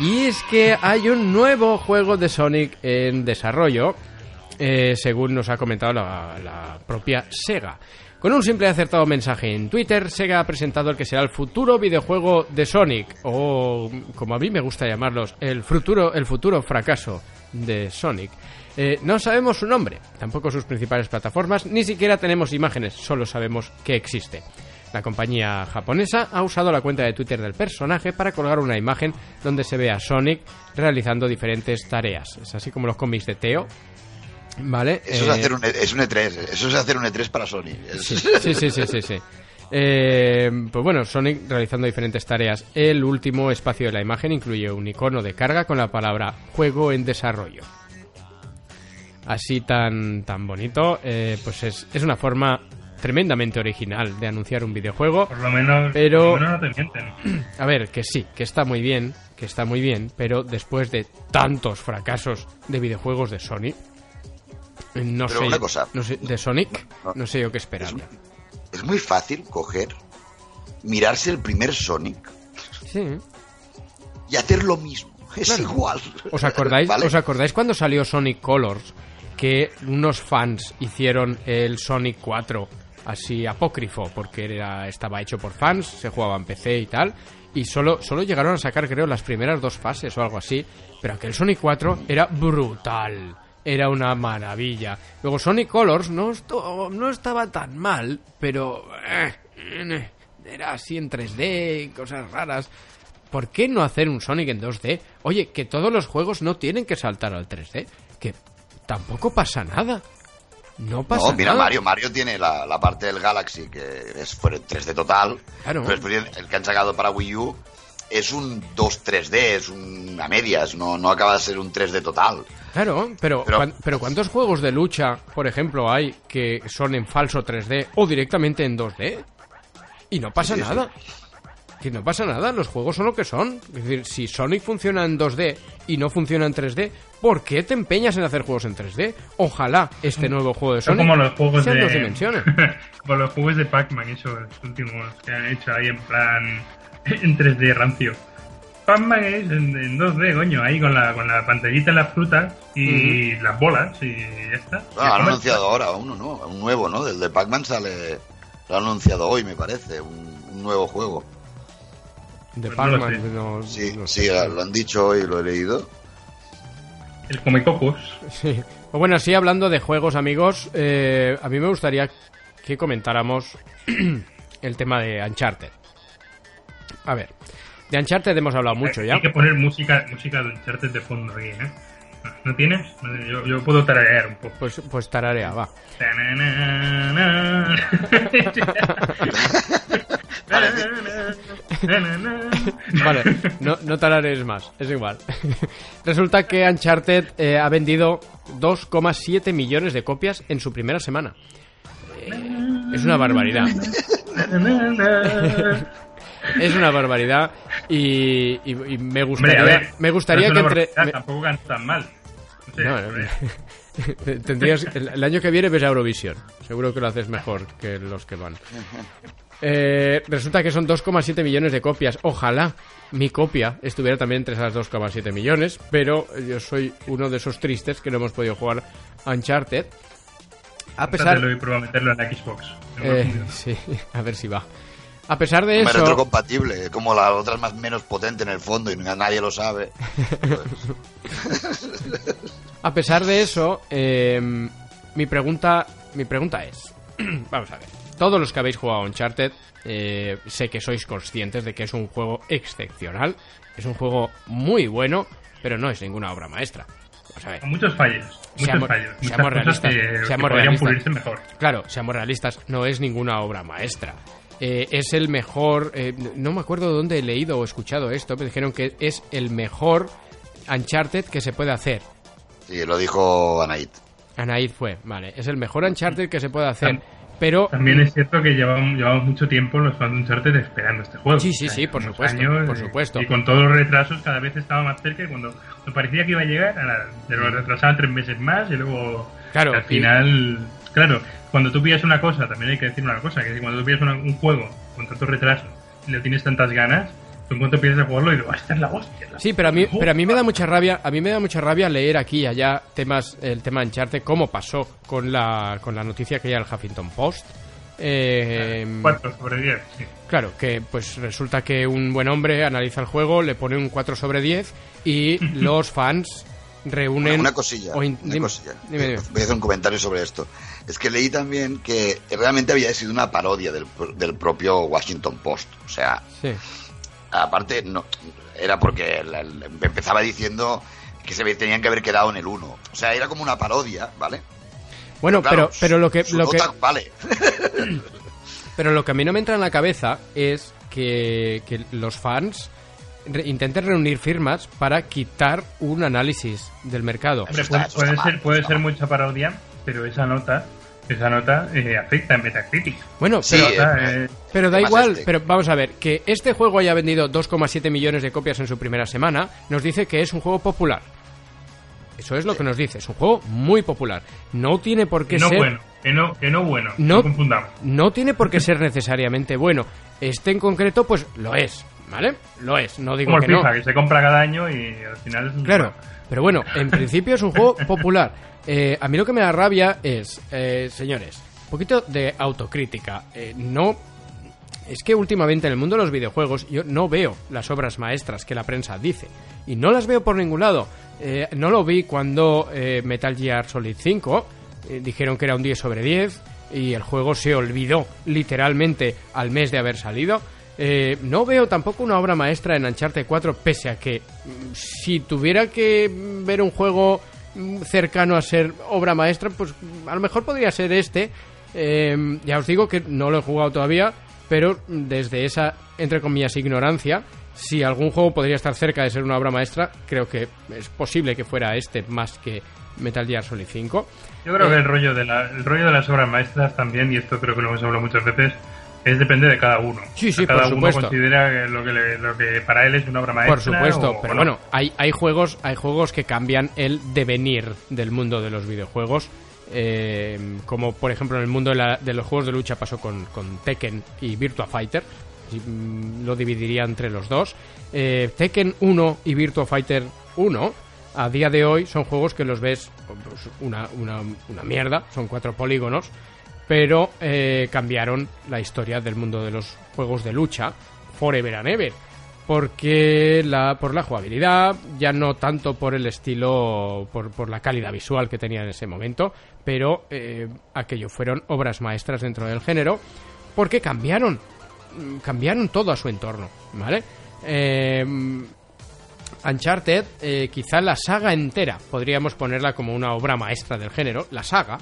Y es que hay un nuevo juego de Sonic en desarrollo, eh, según nos ha comentado la, propia Sega. Con un simple y acertado mensaje en Twitter, Sega ha presentado el que será el futuro videojuego de Sonic, o como a mí me gusta llamarlos, el futuro, el futuro fracaso de Sonic. Eh, no sabemos su nombre, tampoco sus principales plataformas, ni siquiera tenemos imágenes, solo sabemos que existe. La compañía japonesa ha usado la cuenta de Twitter del personaje para colgar una imagen donde se ve a Sonic realizando diferentes tareas. Es así como los cómics de Teo. ¿Vale? Eso Eh, es hacer un, E- es un E3. Eso es hacer un E3 para Sony. Sí, sí, sí, sí, sí, sí. Eh, pues bueno, Sonic realizando diferentes tareas. El último espacio de la imagen incluye un icono de carga con la palabra juego en desarrollo. Así tan, tan bonito, eh, pues es, es una forma tremendamente original de anunciar un videojuego. Por lo menos, Pero- por lo menos no te mienten. A ver, que sí, que está muy bien, que está muy bien, pero después de tantos fracasos de videojuegos de Sony, no Pero sé, una cosa. no sé, de Sonic, No. no sé yo qué esperar. Es, es muy fácil coger, mirarse el primer Sonic Sí. y hacer lo mismo. Es Claro. igual. ¿Os acordáis, ¿Vale? ¿Os acordáis cuando salió Sonic Colors? Que unos fans hicieron el Sonic 4 así apócrifo, porque era, estaba hecho por fans, se jugaba en PC y tal, y solo, solo llegaron a sacar, creo, las primeras dos fases o algo así, pero aquel Sonic 4 era brutal. Era una maravilla. Luego Sonic Colors no, no estaba tan mal, pero eh, eh, era así en 3D y cosas raras. ¿Por qué no hacer un Sonic en 2D? Oye, que todos los juegos no tienen que saltar al 3D. Que tampoco pasa nada. No pasa No, mira, nada. Mario, Mario tiene la, la parte del Galaxy que es fue en 3D total. Claro. Pero el que han sacado para Wii U es un 2 3D, es una medias, no, no acaba de ser un 3D total. Claro, pero, Pero- pero ¿cuántos juegos de lucha, por ejemplo, hay que son en falso 3D o directamente en 2D? Y no pasa Sí, sí. nada. Que no pasa nada, los juegos son lo que son. Es decir, si Sonic funciona en 2D y no funciona en 3D, ¿por qué te empeñas en hacer juegos en 3D? Ojalá este nuevo juego de Son Sonic como los juegos sea en de. dos dimensiones. como los juegos de Pac-Man, esos últimos que han hecho ahí en plan. en 3D rancio. Pac-Man es en, en 2D, coño, ahí con la, con la pantallita en las frutas y las bolas y ya está. Y han comer. anunciado ahora uno, ¿no? Un nuevo, ¿no? Del de Pac-Man sale. Lo han anunciado hoy, me parece. Un, un nuevo juego. De Pues Pac-Man, no- Sí, no sí, sé. lo han dicho hoy, lo he leído. El Comecocos. Sí. Pues bueno, sí, hablando de juegos, amigos, eh, a mí me gustaría que comentáramos el tema de Uncharted. A ver, de Uncharted hemos hablado mucho ya. Hay que poner música, música de Uncharted de fondo aquí, ¿eh? ¿No tienes? Yo, yo puedo tararear un poco. Pues, pues tararea, va. Vale, no, no tararees más, es igual. Resulta que Uncharted eh, ha vendido 2,7 millones de copias en su primera semana. Eh, es una barbaridad. Es una barbaridad y, y- y me gustaría, ver, me gustaría no que entre... me- Tampoco ganas tan mal. No sé, No, hombre. no. Tendrías, el, el año que viene ves a Eurovisión. Seguro que lo haces mejor que los que van. Eh, resulta que son 2,7 millones de copias. Ojalá mi copia estuviera también entre esas 2,7 millones, pero yo soy uno de esos tristes que no hemos podido jugar Uncharted. A pesar, Trátelo y prueba a meterlo en la Xbox. eh, sí, a ver si va. A pesar de eso, retrocompatible, como la otra es más menos potente en el fondo y nadie lo sabe. A pesar de eso, eh, mi pregunta, mi pregunta es, vamos a ver, todos los que habéis jugado a Uncharted, eh, sé que sois conscientes de que es un juego excepcional, es un juego muy bueno, pero no es ninguna obra maestra. Vamos a ver. Con muchos fallos. Muchos Seamos- fallos. Muchas seamos realistas, que, que seamos podrían realistas. pulirse mejor. Claro, seamos realistas, no es ninguna obra maestra. Eh, es el mejor, eh, no me acuerdo dónde he leído o escuchado esto, me dijeron que es el mejor Uncharted que se puede hacer. Sí, lo dijo Anaid. Anaid fue, vale. Es el mejor Uncharted que se puede hacer. Pero También es cierto que llevamos, llevamos mucho tiempo los fans de Uncharted esperando este juego. Sí, sí, sí, por supuesto, por supuesto. Y con todos los retrasos cada vez estaba más cerca y cuando, parecía que iba a llegar, ahora, se lo retrasaban tres meses más y luego Claro, al y- final... Claro, cuando tú pillas una cosa, también hay que decir una cosa, que cuando tú pillas una- un juego con tanto retraso y le tienes tantas ganas, tú en cuanto empiezas a jugarlo y dices, "Ah, esta es la hostia. la- Sí, pero a mí, pero a mí me da mucha rabia, a mí me da mucha rabia leer aquí y allá temas, el tema Uncharted, cómo pasó con la, con la noticia que hay el Huffington Post. Eh, Cuatro sobre diez, sí. claro, que pues resulta que un buen hombre analiza el juego, le pone un 4 sobre 10 y los fans reúnen... Una, una cosilla. o in- una cosilla. dime, dime. Voy a hacer un comentario sobre esto. Es que leí también que realmente había sido una parodia del, del propio Washington Post. O sea, Sí. aparte, no era porque el- empezaba diciendo que se tenían que haber quedado en el 1. O sea, era como una parodia, ¿vale? Bueno, Claro, pero, pero lo que... su Lo que vale. Pero lo que a mí no me entra en la cabeza es que, que los fans re- intenten reunir firmas para quitar un análisis del mercado. Hombre, puede, ser, puede ser mucha parodia, pero esa nota, esa nota eh, afecta en Metacritic. Bueno, Sí, pero, eh, eh, pero da igual, este. pero vamos a ver, que este juego haya vendido 2,7 millones de copias en su primera semana, nos dice que es un juego popular. Eso es lo que nos dice, es un juego muy popular. No tiene por qué que no ser... bueno, que no, que no bueno, No- no, confundamos. no tiene por qué ser necesariamente bueno. Este en concreto, pues lo es, ¿vale? Lo es, no digo Como el que no. FIFA, que se compra cada año y al final es un Claro, pero bueno, en principio es un juego popular. Eh, a mí lo que me da rabia es, eh, señores, un poquito de autocrítica. Eh, no. Es que últimamente en el mundo de los videojuegos yo no veo las obras maestras que la prensa dice. Y no las veo por ningún lado. Eh, no lo vi cuando eh, Metal Gear Solid 5 eh, dijeron que era un 10 sobre 10 y el juego se olvidó literalmente al mes de haber salido. Eh, no veo tampoco una obra maestra en Uncharted 4, pese a que mm, si tuviera que ver un juego cercano a ser obra maestra, pues mm, a lo mejor podría ser este. Eh, ya os digo que no lo he jugado todavía, pero mm, desde esa, entre comillas, ignorancia, si algún juego podría estar cerca de ser una obra maestra, creo que es posible que fuera este más que Metal Gear Solid 5. Yo creo Eh, que el rollo, de la, el rollo de las obras maestras también, y esto creo que lo hemos hablado muchas veces, es depende de cada uno. Sí, sí, cada por uno supuesto. considera que lo que, le- lo que para él es una obra maestra. Por supuesto, o- pero o no. bueno, hay, hay juegos, hay juegos que cambian el devenir del mundo de los videojuegos. eh, como por ejemplo en el mundo de, la- de los juegos de lucha pasó con, con Tekken y Virtua Fighter. mm, Lo dividiría entre los dos. Eh, Tekken 1 y Virtua Fighter 1 a día de hoy son juegos que los ves pues, una, una, una mierda, son cuatro polígonos, pero eh, cambiaron la historia del mundo de los juegos de lucha forever and ever porque la por la jugabilidad ya no tanto por el estilo por, por la calidad visual que tenía en ese momento pero eh, aquello fueron obras maestras dentro del género porque cambiaron cambiaron todo a su entorno vale Eh, Uncharted, eh, quizá la saga entera, podríamos ponerla como una obra maestra del género, la saga,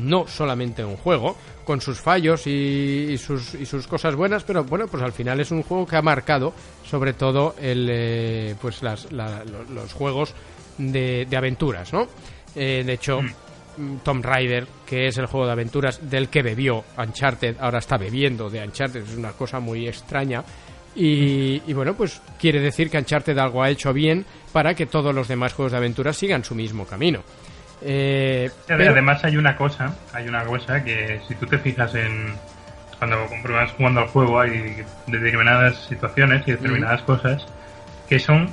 no solamente un juego, con sus fallos y, sus, y sus cosas buenas, pero bueno, pues al final es un juego que ha marcado sobre todo el, eh, pues las, los juegos de, de aventuras, ¿no? Eh, de hecho, mm. Tom Raider, que es el juego de aventuras del que bebió Uncharted, ahora está bebiendo de Uncharted, es una cosa muy extraña. Y, y, bueno, pues quiere decir que Uncharted algo ha hecho bien para que todos los demás juegos de aventuras sigan su mismo camino. Eh, Además hay una cosa, hay una cosa que si tú te fijas en cuando vas jugando al juego hay determinadas situaciones y determinadas cosas que son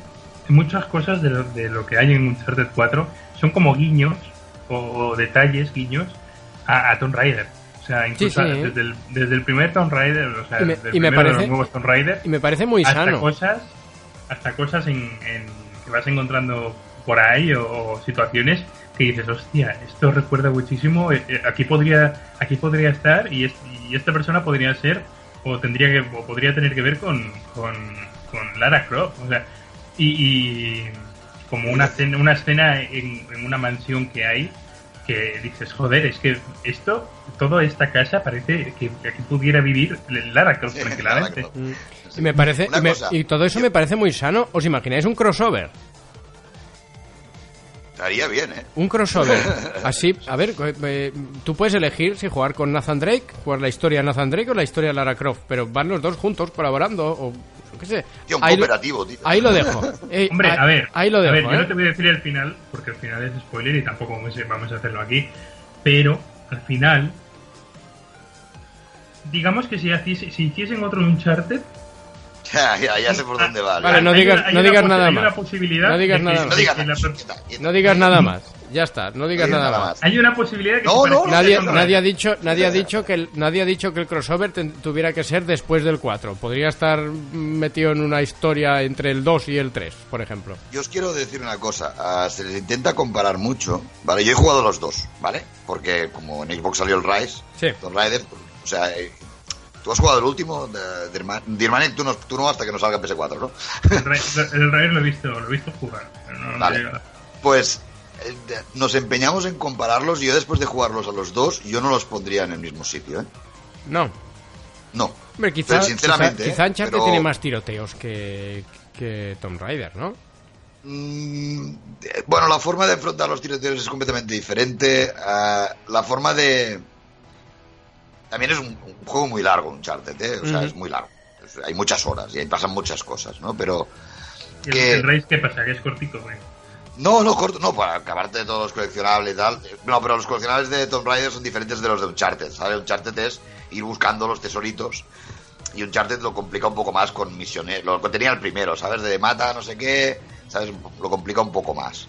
muchas cosas de lo, de lo, que hay en Uncharted 4 son como guiños o, detalles, guiños a, Tomb Raider. O sea, incluso Desde, el, desde, el, primer Tomb Raider, o sea, y me, parece, de los nuevos Tomb Raider, y me parece muy hasta sano. Cosas, hasta cosas en, que vas encontrando por ahí o situaciones que dices, hostia, esto recuerda muchísimo, eh, eh, aquí podría, aquí podría estar y, esta persona podría ser o tendría que o podría tener que ver con, con, Lara Croft, o sea, y, como una escena, una escena en, una mansión que hay que dices, joder, es que esto, toda esta casa parece que, aquí pudiera vivir Lara Croft tranquilamente. Y me parece, y, y, todo eso me parece muy sano. ¿Os imagináis un crossover? Estaría bien, ¿eh? Un crossover. Así, a ver, eh, eh, tú puedes elegir si jugar con Nathan Drake, jugar la historia de Nathan Drake o la historia de Lara Croft, pero van los dos juntos colaborando o qué sé. un ahí cooperativo, tío. Ahí lo dejo. Eh, Hombre, a ver. Ahí lo dejo. A ver, yo no te voy a decir el final, porque el final es spoiler y tampoco vamos a hacerlo aquí, pero al final digamos que si, si hiciesen otro Uncharted, ya, ya, ya sé por dónde va. Vale, no digas, no digas nada más. No digas nada más. No digas nada más. Ya está, no digas nada más. Hay una posibilidad que no, no, nadie, nadie ha dicho, nadie ha dicho que el, nadie ha dicho que el crossover tuviera que ser después del 4. Podría estar metido en una historia entre el 2 y el 3, por ejemplo. Yo os quiero decir una cosa, ah, se les intenta comparar mucho, ¿vale? Yo he jugado los dos, ¿vale? Porque como en Xbox salió el Rise, sí. los Riders, o sea, eh, ¿Tú has jugado el último? De, de tú no, tú no hasta que no salga PS4, ¿no? El Raid lo he visto, lo he visto jugar. vale. Pues eh, nos empeñamos en compararlos y yo después de jugarlos a los dos, yo no los pondría en el mismo sitio, ¿eh? No. No. Hombre, quizá, sinceramente, quizá, quizá ¿eh? tiene más tiroteos que, que Tomb Raider, ¿no? Mm, bueno, la forma de enfrentar los tiroteos es completamente diferente. Uh, la forma de también es un, juego muy largo, un charter, ¿eh? O sea, es muy largo. hay muchas horas y ahí pasan muchas cosas, ¿no? Pero. Que... ¿El, Race qué pasa? ¿Que es cortito, güey? No, no, corto, no, para acabarte de todos los coleccionables y tal. No, pero los coleccionables de Tomb Raider son diferentes de los de Uncharted, ¿sabes? Uncharted es ir buscando los tesoritos y Uncharted lo complica un poco más con misiones. Lo que tenía el primero, ¿sabes? De mata, no sé qué, ¿sabes? Lo complica un poco más.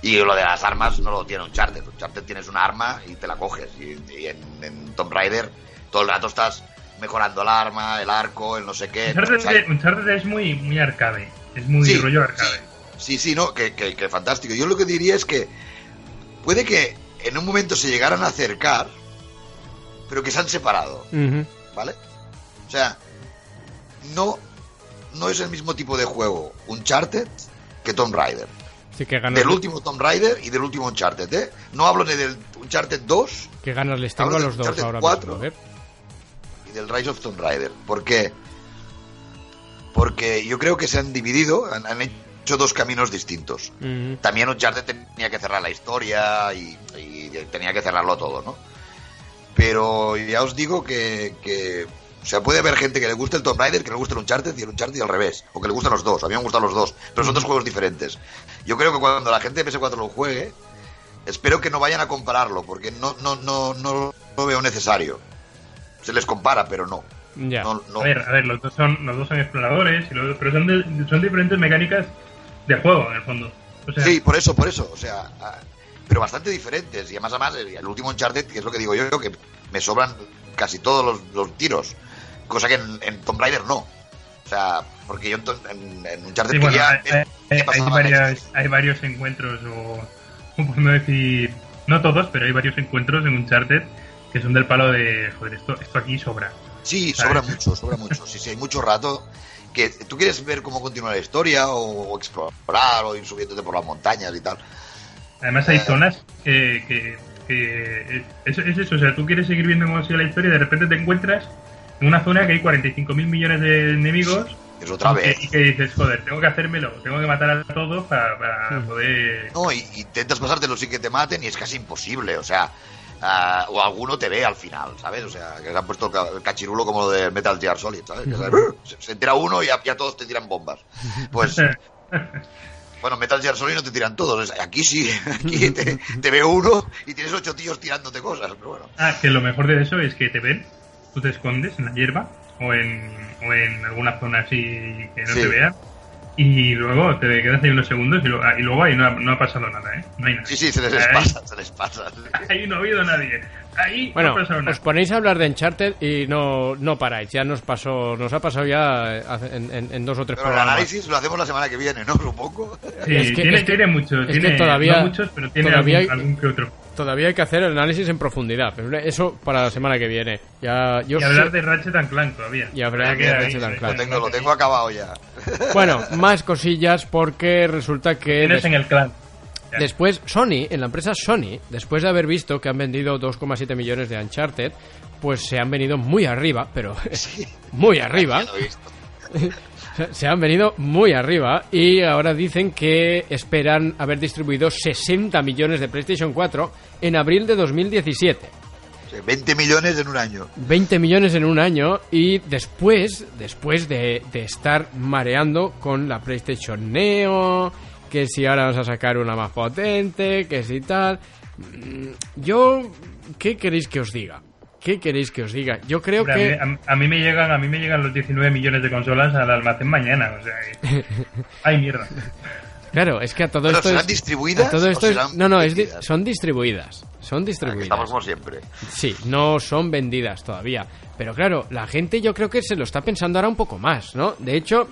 Y lo de las armas no lo tiene Uncharted. Uncharted tienes un arma y te la coges. Y, en, en, Tomb Raider todo el rato estás mejorando el arma, el arco, el no sé qué. Uncharted, es muy, muy arcade. Es muy rollo arcade. Sí, sí, no, que, que, fantástico. Yo lo que diría es que puede que en un momento se llegaran a acercar, pero que se han separado. ¿Vale? O sea, no, no es el mismo tipo de juego Uncharted que Tomb Raider del último Tomb Raider y del último Uncharted, ¿eh? No hablo ni del Uncharted 2. ¿Qué ganas les tengo a los dos ahora 4 Y del Rise of Tomb Raider. ¿Por qué? Porque yo creo que se han dividido, han, hecho dos caminos distintos. También Uncharted tenía que cerrar la historia y, tenía que cerrarlo todo, ¿no? Pero ya os digo que, que o sea, puede haber gente que le guste el Tomb Raider, que le guste el Uncharted y el Uncharted al revés. O que le gustan los dos. A mí me gustan los dos. Pero son dos juegos diferentes. Yo creo que cuando la gente de PS4 lo juegue, espero que no vayan a compararlo, porque no, no, no, no lo veo necesario. Se les compara, pero no. Ya. A ver, a ver, los dos son, los dos son exploradores, pero son, son diferentes mecánicas de juego, en el fondo. sí, por eso, por eso. O sea, pero bastante diferentes. Y además, además, el último Uncharted, que es lo que digo yo, que me sobran casi todos los, los tiros cosa que en, Tomb Raider no. O sea, porque yo en, en Uncharted hay, varios encuentros, o, no decir, no todos, pero hay varios encuentros en Uncharted que son del palo de, joder, esto, esto aquí sobra. Sí, sobra mucho, sobra mucho. Sí, sí, hay mucho rato que tú quieres ver cómo continúa la historia o, explorar o ir subiéndote por las montañas y tal. Además hay eh, zonas que, que es, es eso, o sea, tú quieres seguir viendo cómo sigue la historia y de repente te encuentras en una zona que hay 45 mil millones de enemigos Es otra y que- vez. y que dices, joder, tengo que hacérmelo, tengo que matar a todos para, para poder... No, y intentas pasártelo sin que te maten y es casi imposible, o sea, ah, o alguno te ve al final, ¿sabes? O sea, que se han puesto el ca- el cachirulo como lo de Metal Gear Solid, ¿sabes? Que se, se entera uno y ya, ya todos te tiran bombas. Pues, bueno, Metal Gear Solid no te tiran todos, aquí sí, aquí te, te ve uno y tienes ocho tíos tirándote cosas, pero bueno. Ah, que lo mejor de eso es que te ven, tú te escondes en la hierba o en, o en alguna zona así que no Sí. te vean y luego te quedas ahí unos segundos y, lo- ah, y luego ahí no ha, no ha pasado nada, ¿eh? No hay nada. Sí, sí, se les Ahí- pasa, se les pasa. Ahí no ha habido nadie. Ahí Bueno, no ha pasado nada. os ponéis a hablar de Uncharted y no, no paráis. Ya nos pasó, nos ha pasado ya eh, en, en- en dos o tres Pero el programas. análisis lo hacemos la semana que viene, ¿no? Supongo. Sí, es que- tiene, es que- tiene muchos, es que tiene todavía- no muchos, pero tiene todavía algún, hay- algún que otro. Todavía hay que hacer el análisis en profundidad, pero eso para la semana que viene. Ya, yo Y hablar sé- de Ratchet and Clank todavía. Y hablar de Ratchet and sí, Clank. Lo tengo, lo tengo acabado ya. Bueno, más cosillas porque resulta que Tienes des- en el clan. Ya. después Sony, en la empresa Sony, después de haber visto que han vendido 2,7 millones de Uncharted, pues se han venido muy arriba, pero muy arriba. Se han venido muy arriba y ahora dicen que esperan haber distribuido 60 millones de PlayStation 4 en abril de 2017. Sí, 20 millones en un año. 20 millones en un año y después, después de, de estar mareando con la PlayStation Neo, que si ahora vamos a sacar una más potente, que si tal. Mm, Yo, ¿qué queréis que os diga? ¿Qué queréis que os diga? Yo creo Hombre, que... a, mí, a- a mí me llegan a mí me llegan los 19 millones de consolas al almacén mañana, o sea, que- ay mierda. Claro, es que a todo ¿Pero esto serán es- distribuidas a todo o esto es- serán no, no, es di- son distribuidas. Son distribuidas. Estamos como siempre. Sí, no son vendidas todavía. Pero claro, la gente yo creo que se lo está pensando ahora un poco más, ¿no? De hecho,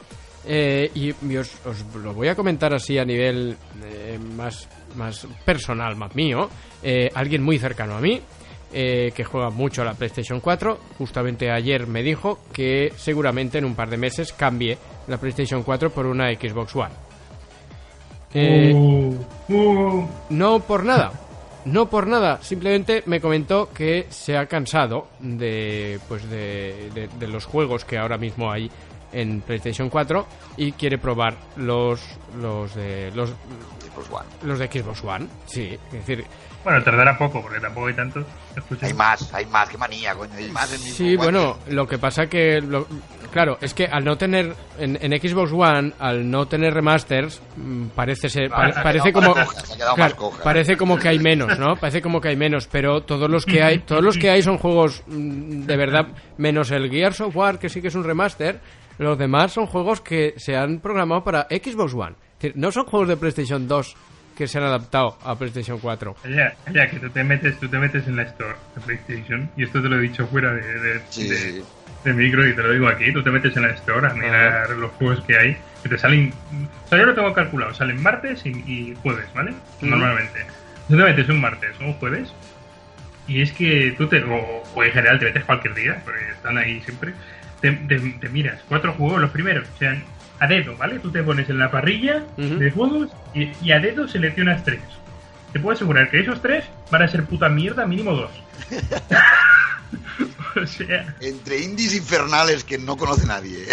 eh, y, y os, os lo voy a comentar así a nivel eh, más, más personal, más mío. eh, alguien muy cercano a mí, eh, que juega mucho a la PlayStation 4, justamente ayer me dijo que seguramente en un par de meses cambie la PlayStation 4 por una Xbox One. Eh, Uh, uh. no por nada. No por nada. Simplemente me comentó que se ha cansado de, pues de, de- de los juegos que ahora mismo hay en PlayStation 4 y quiere probar los los de los, pues bueno, los de Xbox One. Sí, es decir, Bueno, tardará poco porque tampoco hay tantos. Hay más, hay más, qué manía, coño, hay más en mi Sí, bueno, lo que pasa que, lo- claro, es que al no tener, en, en Xbox One, al no tener remasters, mm, parece ser, Ah, pare- parece como, más coja, se ha quedado claro, parece como que hay menos, ¿no? Parece como que hay menos, pero todos los que hay, todos los que hay son juegos mm, de verdad, menos el Gears of War, que sí que es un remaster, los demás son juegos que se han programado para Xbox One. Es decir, no son juegos de PlayStation 2 que se han adaptado a PlayStation 4. Ya, ya, que tú te metes, tú te metes en la store de PlayStation y esto te lo he dicho fuera de, de, Sí, de- sí. de micro y te lo digo aquí, tú te metes en la store a mirar los juegos que hay, que te salen, o sea, yo lo tengo calculado, salen martes y, y jueves, ¿vale? Mm. Normalmente. Tú te metes un martes o un jueves y es que tú te, o, o en general te metes cualquier día, porque están ahí siempre, te, te- te miras cuatro juegos, los primeros, o sea, a dedo, ¿vale? Tú te pones en la parrilla de juegos y, y a dedo seleccionas tres. Te puedo asegurar que esos tres van a ser puta mierda mínimo dos. o sea, Entre indies infernales que no conoce nadie.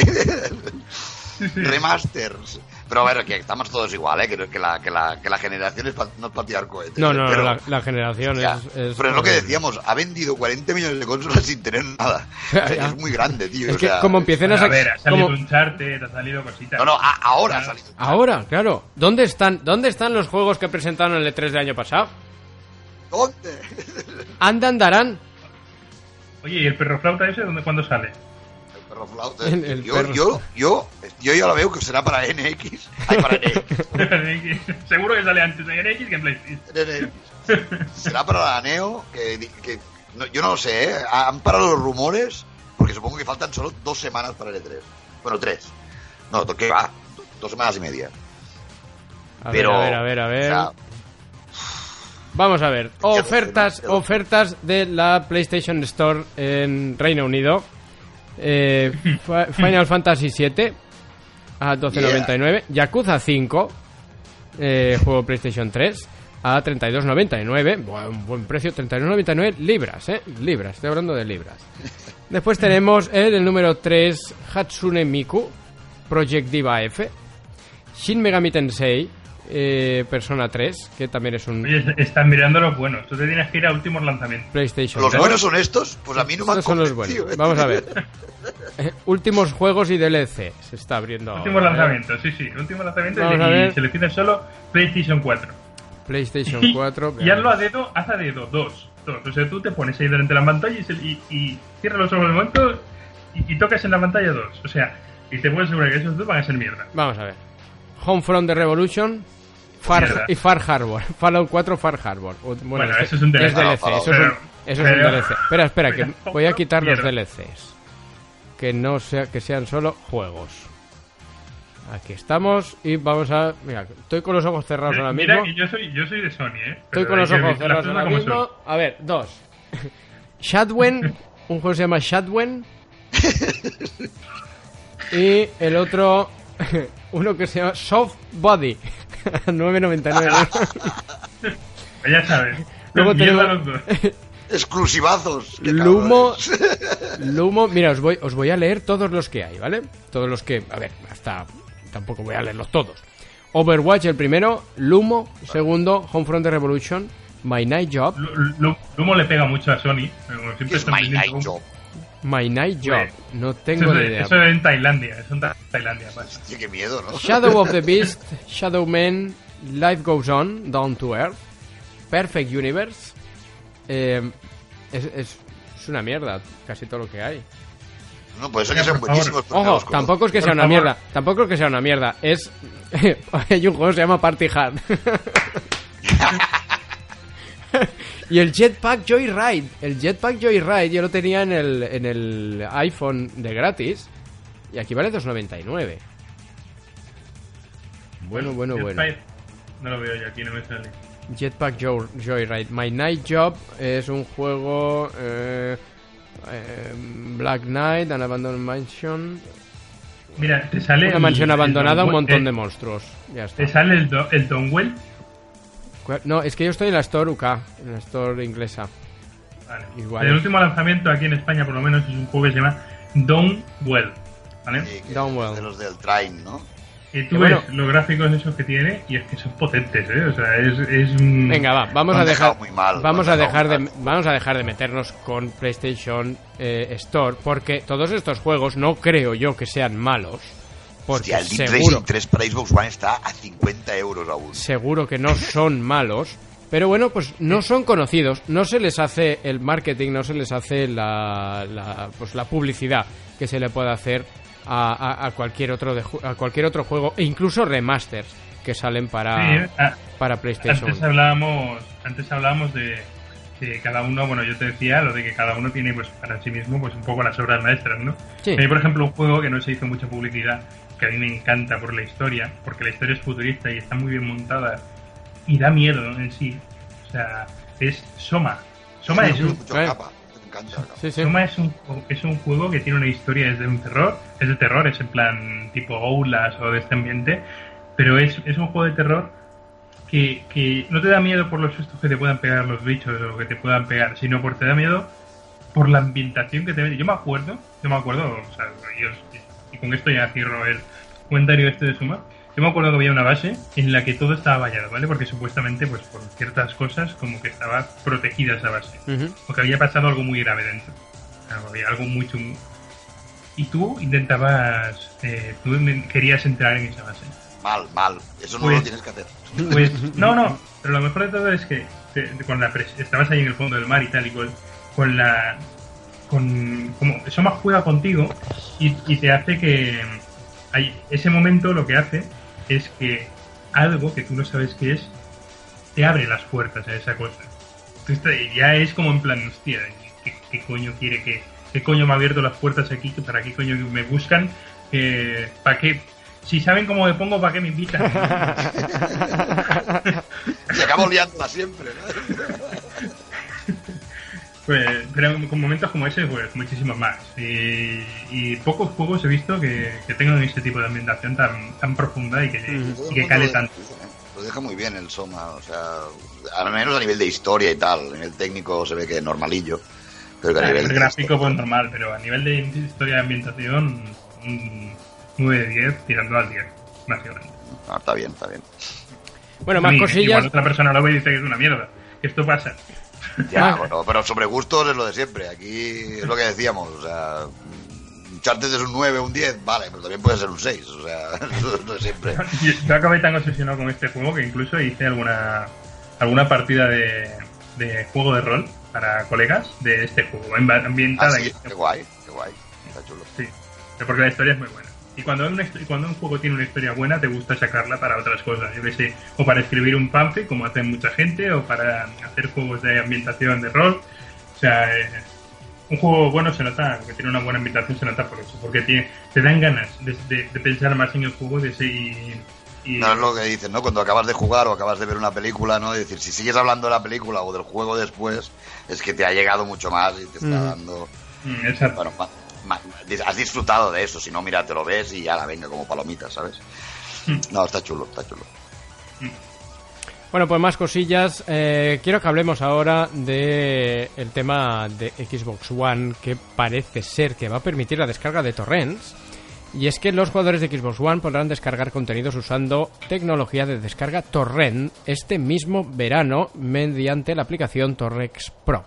Remasters. Pero a ver, que estamos todos igual, ¿eh? Que, que la, que, la, que la generación es pa- no es para tirar cohetes. No, ¿eh? no, pero, la, la generación ya. es, es- pero es lo que decíamos, ha vendido 40 millones de consolas sin tener nada. O sea, es muy grande, tío. Es o que sea, como empiecen a a ver, ha sacar... salido un charte, te ha salido cositas. No, no, a- ahora ha salido. Ahora, claro. ¿Dónde están, ¿Dónde están los juegos que presentaron en el E3 del año pasado? ¿Dónde? Andan, darán. Oye, ¿y el perro flauta ese dónde cuándo sale? El perro flauta. El- el yo, perro. yo, yo, yo ya lo veo que será para NX. Ay, para NX. Seguro que sale antes en NX que en PlayStation. será para la Neo, que, que no- yo no lo sé, ¿eh? Han parado los rumores, porque supongo que faltan solo dos semanas para el E3. Bueno, tres. No, ¿qué va? Dos semanas y media. A Pero, ver, a ver, a ver, a ver. o sea, Vamos a ver. Ofertas, ofertas de la PlayStation Store en Reino Unido. Eh, Final Fantasy VII a 12.99. Yakuza 5, eh, juego PlayStation 3, a 32.99. Buen, buen precio, 32.99 libras, ¿eh? Libras, estoy hablando de libras. Después tenemos el, el número 3, Hatsune Miku, Project Diva F. Shin Megami Tensei, eh, Persona 3, que también es un Oye, están mirando los buenos. Tú te tienes que ir a últimos lanzamientos. PlayStation ¿Los 3. buenos son estos? Pues a mí no me han son los buenos. ¿eh? Vamos a ver. Eh, últimos juegos y DLC. Se está abriendo. Últimos ahora, ¿eh? lanzamientos, sí, sí. Últimos lanzamientos y ver. selecciona solo PlayStation 4. PlayStation 4. y hazlo a dedo, haz a dedo, dos. dos. O sea, tú te pones ahí delante de la pantalla y, se- y, y cierras los ojos de momento y, y tocas en la pantalla dos. O sea, y te puedo asegurar que esos dos van a ser mierda. Vamos a ver. Homefront de Revolution. Far, Mierda. y Far Harbor. Fallout 4 Far Harbor. Bueno, Bueno, este- eso es un DLC. Es DLC, eso, es un, pero- eso es un pero- DLC. Espera, espera, que voy a quitar los. DLCs. Que no sea, que sean solo juegos. Aquí estamos y vamos a. Mira, estoy con los ojos cerrados ahora Mira mismo. que yo soy, yo soy de Sony, ¿eh? Estoy con los ojos cerrados ahora mismo. son. A ver, dos. Shadwen, un juego se llama Shadwen. y el otro, uno que se llama Soft Body. 9.99. Ya sabes. Luego tenemos- los dos. Exclusivazos. Lumo. Lumo, mira, os voy, os voy a leer todos los que hay, ¿vale? Todos los que, a ver, hasta tampoco voy a leerlos todos. Overwatch el primero, Lumo segundo, Homefront Revolution, My Night Job, Lu- Lu- Lumo le pega mucho a Sony. pero como ¿Qué siempre es My Night Job? My Night Job, Pues, no Eso, tengo ni es- idea. eso es en Tailandia. Eso en Ta- Tailandia. vale. Hostia, qué miedo, ¿no? Shadow of the Beast, Shadow Man, Life Goes On, Down to Earth, Perfect Universe. eh, es, es, es una mierda casi todo lo que hay. No, puede ser Oiga, que sean por buenísimos. Ojo, tampoco es que Por sea una mierda. Tampoco es que sea una mierda. Es. Hay un juego que se llama Party Hard. y el Jetpack Joyride. El Jetpack Joyride yo lo tenía en el, en el iPhone de gratis. Y aquí vale 2.99. Bueno, bueno, bueno. No lo veo yo aquí, no me sale. Jetpack Jo- Joyride. My Night Job es un juego. eh, eh, Black Knight, An Abandoned Mansion. Mira, te sale. Una el- mansión el abandonada, un montón de monstruos. Ya está. Te sale el, do, el. No, es que yo estoy en la Store UK, en la Store inglesa. Vale. Igual. El último lanzamiento aquí en España, por lo menos, es un juego que se llama Donwell. ¿Vale? Sí, Downwell. De los del Train, ¿no? Y tú Y bueno- ves los gráficos esos que tiene y es que son potentes, ¿eh? O sea, es. es un- Venga, va, vamos a dejar. muy mal, vamos a dejar de, vamos a dejar de meternos con PlayStation eh, Store, porque todos estos juegos no creo yo que sean malos, porque Hostia, el Deep seguro, Racing 3 para Xbox One está a 50 euros aún. seguro que no son malos. Pero bueno, pues no son conocidos, no se les hace el marketing, no se les hace la, la- pues la publicidad que se le puede hacer a, a- a cualquier otro de ju- a cualquier otro juego e incluso remasters que salen para, Sí, ah, para PlayStation. antes hablábamos, antes hablábamos de que cada uno, bueno, yo te decía lo de que cada uno tiene pues para sí mismo pues un poco las obras maestras, ¿no? Sí. Hay, por ejemplo, un juego que no se hizo mucha publicidad, que a mí me encanta por la historia, porque la historia es futurista y está muy bien montada y da miedo en sí. O sea, es Soma. Soma es un, Eh. capa. Encanta. Sí, sí. Soma es un, es un juego que tiene una historia desde un terror, es de terror, es en plan tipo Outlast o de este ambiente, pero es, es un juego de terror que, que no te da miedo por los sustos que te puedan pegar los bichos o que te puedan pegar, sino porque te da miedo por la ambientación que te mete. Yo me acuerdo, yo me acuerdo, o sea, yo- con esto ya cierro el comentario este de Suma. Yo me acuerdo que había una base en la que todo estaba vallado, ¿vale? Porque supuestamente, pues por ciertas cosas, como que estaba protegida esa base porque había pasado algo muy grave dentro. Había algo muy chungo. Y tú intentabas, eh, tú querías entrar en esa base. Mal, mal. Eso no Pues- lo tienes que hacer. Pues no, no, pero lo mejor de todo es que te- te- con la pres- estabas ahí en el fondo del mar y tal y cual, con la con como Soma juega contigo y, y te hace que hay ese momento lo que hace es que algo que tú no sabes qué es te abre las puertas a esa cosa. Ya es como en plan, hostia, ¿qué, qué coño quiere que qué coño me ha abierto las puertas aquí? ¿Para qué coño me buscan? Eh, ¿Para qué? Si saben cómo me pongo, ¿para qué me invitan? Se acaba liándola siempre, ¿no? Pues, pero con momentos como ese, pues muchísimos más. Y, y pocos juegos he visto que, que tengan este tipo de ambientación tan, tan profunda y que, y que cale tanto. lo deja muy bien el Soma, o sea, al menos a nivel de historia y tal, en el técnico se ve que es normalillo. Pero que a A nivel nivel gráfico, pues normal, pero a nivel de historia de ambientación, un 9 de 10 tirando al 10, básicamente. Ah, está bien, está bien. Bueno, A más mí, cosillas. Igual otra persona lo ve y dice que es una mierda. Que esto pasa. Ya, Ah. bueno, pero sobre gustos es lo de siempre. Aquí es lo que decíamos, o sea, Uncharted es un 9, un 10, vale, pero también puede ser un 6, o sea, eso es lo de siempre. Yo, yo acabé tan obsesionado con este juego que incluso hice alguna alguna partida de, de juego de rol para colegas de este juego, ambi- ambientada Ah, sí, qué guay, qué guay, está chulo. Sí, porque la historia es muy buena. Y cuando, una cuando un juego tiene una historia buena, te gusta sacarla para otras cosas. Yo que sé, o para escribir un fanfic, como hace mucha gente, o para hacer juegos de ambientación de rol. O sea, eh, un juego bueno se nota, que tiene una buena ambientación se nota por eso, porque tiene, te dan ganas de, de- de pensar más en el juego de ese, y, y- No es lo que dicen, ¿no? Cuando acabas de jugar o acabas de ver una película, ¿no? Es decir, si sigues hablando de la película o del juego después, es que te ha llegado mucho más y te está Mm. dando... Mm, exacto. Bueno, has disfrutado de eso, si no, mira, te lo ves y ya la venga como palomitas, ¿sabes? Mm. No, está chulo, está chulo. Bueno, pues más cosillas. Eh, quiero que hablemos ahora de el tema de Xbox One, que parece ser que va a permitir la descarga de torrents. Y es que los jugadores de Xbox One podrán descargar contenidos usando tecnología de descarga torrent este mismo verano mediante la aplicación Torrex Pro,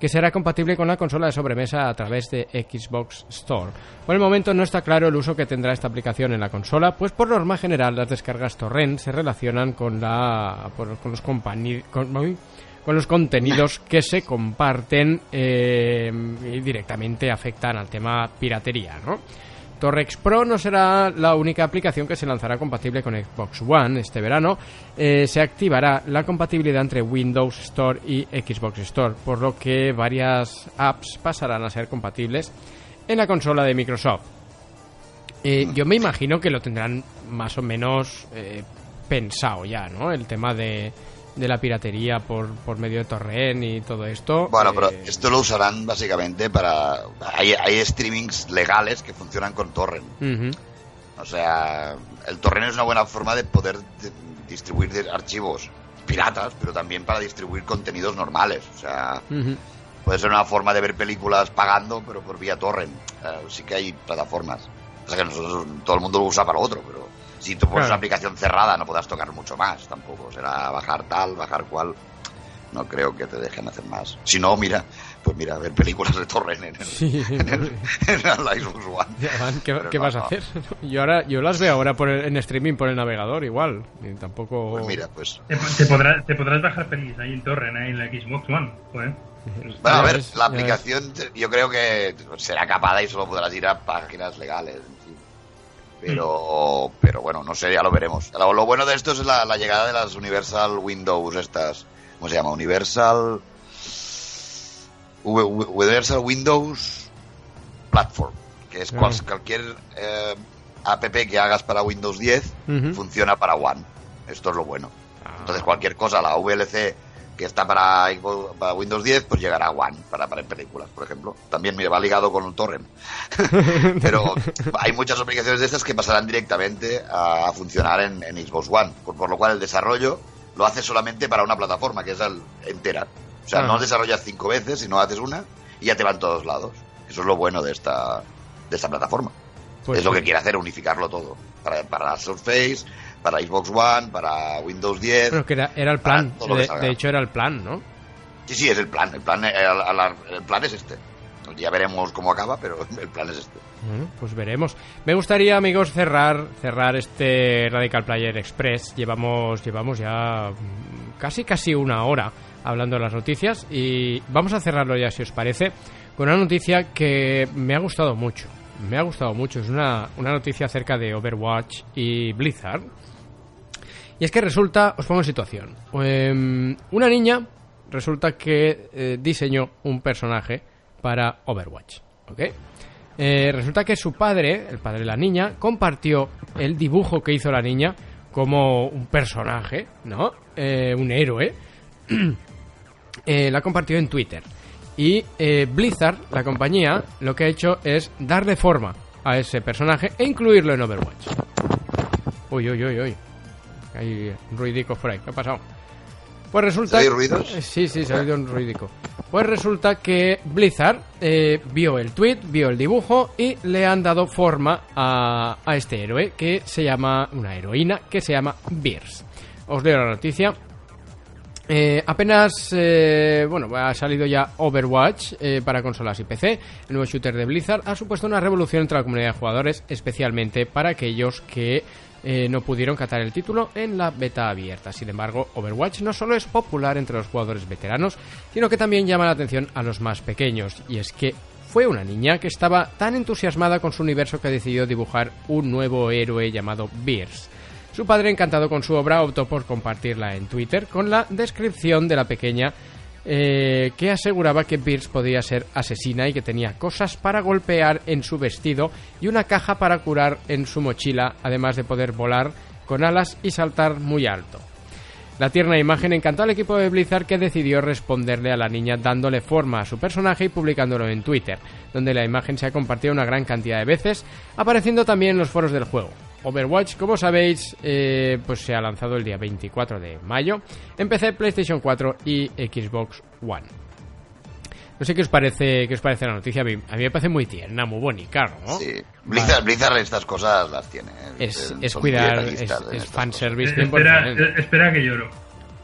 que será compatible con la consola de sobremesa a través de Xbox Store. Por el momento no está claro el uso que tendrá esta aplicación en la consola, pues por norma general las descargas torrent se relacionan con la con los contenidos que se comparten eh, y directamente afectan al tema piratería, ¿no? Torrex Pro no será la única aplicación que se lanzará compatible con Xbox One este verano. Eh, se activará la compatibilidad entre Windows Store y Xbox Store, por lo que varias apps pasarán a ser compatibles en la consola de Microsoft. Eh, yo me imagino que lo tendrán más o menos eh, pensado ya, ¿no? El tema de, de la piratería por, por medio de torrent y todo esto. Bueno, pero Eh, esto lo usarán básicamente para... Hay, hay streamings legales que funcionan con torrent. O sea, el torrent es una buena forma de poder de- distribuir archivos piratas, pero también para distribuir contenidos normales. O sea, puede ser una forma de ver películas pagando, pero por vía torrent. Eh, sí que hay plataformas. O sea, que nosotros, todo el mundo lo usa para lo otro, pero si tú pones Claro. una aplicación cerrada no podrás tocar mucho más tampoco. Será bajar tal, bajar cual. No creo que te dejen hacer más. Si no, mira, pues mira, ver películas de torrent en el, Sí. en el- en la Xbox One. Ya ¿Qué, Pero qué no, vas a no. hacer? Yo ahora yo las veo ahora por el- en streaming por el navegador igual. Y tampoco. Pues mira, pues Te, te podrás, te podrás bajar pelis ahí en torrent, ahí en la Xbox One. Joder. Bueno, a ver, ves, la aplicación yo creo que será capada y solo podrás ir a páginas legales. Pero, pero bueno, no sé, ya lo veremos. Lo, lo bueno de esto es la, la llegada de las Universal Windows estas. ¿Cómo se llama? Universal. Universal Windows Platform. Que es cual- Ah. cualquier eh, app que hagas para Windows 10 Ujú. funciona para One. Esto es lo bueno. Ah. Entonces cualquier cosa, la VLC que está para, Xbox- para Windows 10, pues llegará a One para, para películas, por ejemplo. También me va ligado con un torrent. Pero hay muchas aplicaciones de estas que pasarán directamente a, a funcionar en, en Xbox One, por, por lo cual el desarrollo lo hace solamente para una plataforma, que es el entera. O sea, Ah. no desarrollas cinco veces, sino haces una y ya te van todos lados. Eso es lo bueno de esta, de esta plataforma. Pues es lo que quiere hacer, unificarlo todo. Para, para Surface, para Xbox One, para Windows 10. Bueno, que era, era el plan. De, hecho, era el plan, ¿no? Sí, sí, es el plan. El plan, el, el- el plan es este. Ya veremos cómo acaba, pero el plan es este. Pues veremos. Me gustaría, amigos, cerrar cerrar este Radical Player Express. Llevamos llevamos ya mm, casi casi una hora hablando de las noticias y vamos a cerrarlo ya si os parece con una noticia que me ha gustado mucho. Me ha gustado mucho. Es una, una noticia acerca de Overwatch y Blizzard. Y es que resulta, os pongo en situación. Em, una niña resulta que eh, diseñó un personaje para Overwatch. ¿Ok? Eh, resulta que su padre, el padre de la niña, compartió el dibujo que hizo la niña como un personaje, ¿no? Eh, un héroe. La compartió en Twitter. Y Blizzard, la compañía, lo que ha hecho es darle forma a ese personaje e incluirlo en Overwatch. Uy, uy, uy, uy. Hay ruidico por ahí. ¿Qué ha pasado? Pues resulta... ¿Se oye ruidos? Sí, sí, se ha oído un ruidico. Pues resulta que Blizzard eh, vio el tweet, vio el dibujo y le han dado forma a, a este héroe que se llama, una heroína que se llama Beers. Os leo la noticia. Eh, apenas, eh, bueno, ha salido ya Overwatch eh, para consolas y PC. El nuevo shooter de Blizzard ha supuesto una revolución entre la comunidad de jugadores, especialmente para aquellos que eh, no pudieron catar el título en la beta abierta. Sin embargo, Overwatch no solo es popular entre los jugadores veteranos, sino que también llama la atención a los más pequeños. Y es que fue una niña que estaba tan entusiasmada con su universo que decidió dibujar un nuevo héroe llamado Beers. Su padre, encantado con su obra, optó por compartirla en Twitter con la descripción de la pequeña eh, que aseguraba que Beers podía ser asesina y que tenía cosas para golpear en su vestido y una caja para curar en su mochila, además de poder volar con alas y saltar muy alto. La tierna imagen encantó al equipo de Blizzard que decidió responderle a la niña dándole forma a su personaje y publicándolo en Twitter, donde la imagen se ha compartido una gran cantidad de veces, apareciendo también en los foros del juego. Overwatch, como sabéis, eh, pues se ha lanzado el día 24 de mayo en PC, PlayStation 4 y Xbox One. No sé qué os parece, qué os parece la noticia. A mí, a mí me parece muy tierna, muy bonita, ¿no? Sí. Blizzard, Blizzard estas cosas las tiene. ¿eh? Es, cuidar, es, es fanservice Eh, espera, 100%. espera que lloro.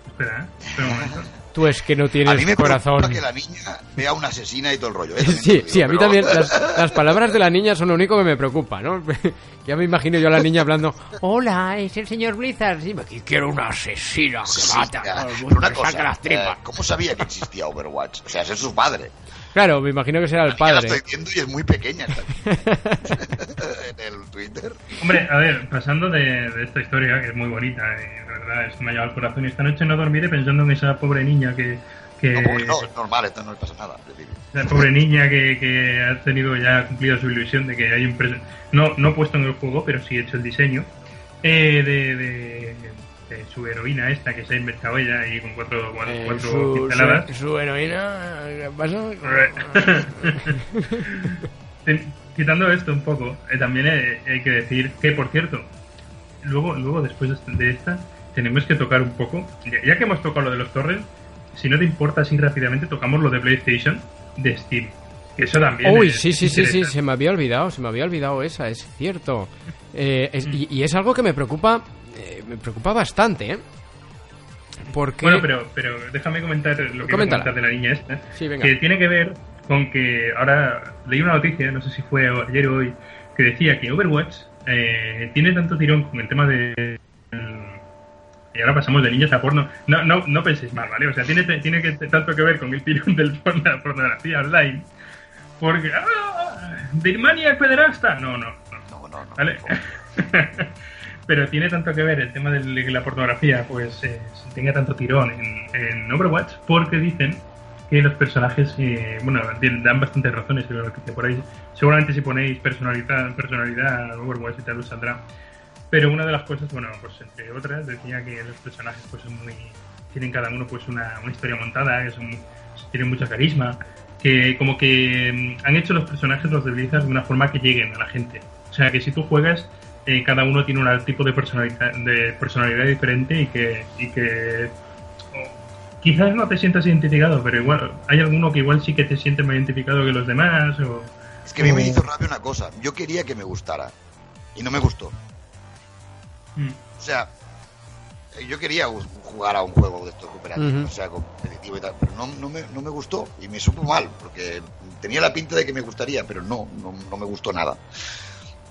Espera, ¿eh? Espera un momento. Tú es que no cosas. A tienes mí me corazón. que la niña vea una asesina y todo el rollo. ¿eh? Sí, sí, a mí pero- también las, las palabras de la niña son lo único que me preocupa, ¿no? ya me imagino yo a la niña hablando, hola, es el señor Blizzard, sí, aquí quiero una asesina que Sí, mata Pero una cosa, las tripas. eh, ¿cómo sabía que existía Overwatch? O sea, es su padre. Claro, me imagino que será el Ya la padre. estoy viendo y es muy pequeña esta en el Twitter. Hombre, a ver, pasando de, de esta historia, que es muy bonita, y de verdad, esto me ha llevado al corazón, y esta noche no dormiré pensando en esa pobre niña que... que No, no, es normal, esto no le pasa nada. La pobre niña que, que ha tenido ya ha cumplido su ilusión de que hay un no no puesto en el juego pero sí hecho el diseño eh, de, de- de su heroína esta que se ha inventado ella ahí con cuatro, cuatro, Eh, cuatro su, pinceladas su- su heroína, ¿qué pasa? Quitando esto un poco, eh, también hay que decir que, por cierto, luego, luego después de esta- de esta, tenemos que tocar un poco, ya, ya que hemos tocado lo de los torrents, si no te importa, así rápidamente tocamos lo de PlayStation de Steam. Que eso también. Uy, es sí, sí, sí, sí, se me había olvidado, se me había olvidado esa, es cierto. Eh, es- y, y es algo que me preocupa, eh, me preocupa bastante, ¿eh? Porque... Bueno, pero, pero déjame comentar lo que comentar de la niña esta. Sí, venga. Que tiene que ver con que ahora leí una noticia, no sé si fue ayer o hoy, que decía que Overwatch eh, tiene tanto tirón con el tema de. Y ahora pasamos de niñas a porno. No, no, no penséis mal, ¿vale? O sea, tiene, tiene que, tanto que ver con el tirón del porno, la pornografía online. Porque. ¡Ah! ¿Birmania es pederasta? No, no, no. No, no, no. ¿Vale? Pero tiene tanto que ver el tema de la pornografía, pues eh, tenga tanto tirón en, en Overwatch, porque dicen que los personajes, eh, bueno, dan bastantes razones, que por ahí, seguramente si ponéis personalidad, personalidad Overwatch y tal os saldrá. Pero una de las cosas, bueno, pues entre otras, decía que los personajes pues son muy, tienen cada uno pues una, una historia montada, que son, tienen mucha carisma, que como que mm, han hecho los personajes, los de Blizzard, de una forma que lleguen a la gente. O sea, que si tú juegas, eh, cada uno tiene un tipo de personalidad, de personalidad diferente y que, y que oh, quizás no te sientas identificado, pero igual hay alguno que igual sí que te sientes más identificado que los demás. O, Es que a mí me hizo rabia una cosa. Yo quería que me gustara. Y no me gustó. Mm. O sea, eh, yo quería jugar a un juego de estos cooperativos, o sea, competitivo y tal, pero no, no, me, no me gustó y me supo mal, porque tenía la pinta de que me gustaría, pero no, no, no me gustó nada.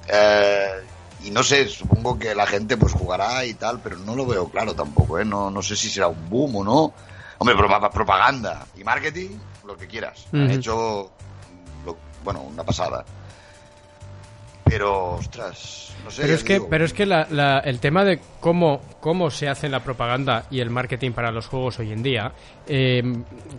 Eh, y no sé, supongo que la gente pues jugará y tal, pero no lo veo claro tampoco, ¿eh? No, no sé si será un boom o no. Hombre, pro- propaganda y marketing, lo que quieras. Han hecho, lo- bueno, una pasada. Pero, ostras, no sé. Pero es que, digo. pero es que la- la- el tema de cómo, cómo se hace la propaganda y el marketing para los juegos hoy en día, eh,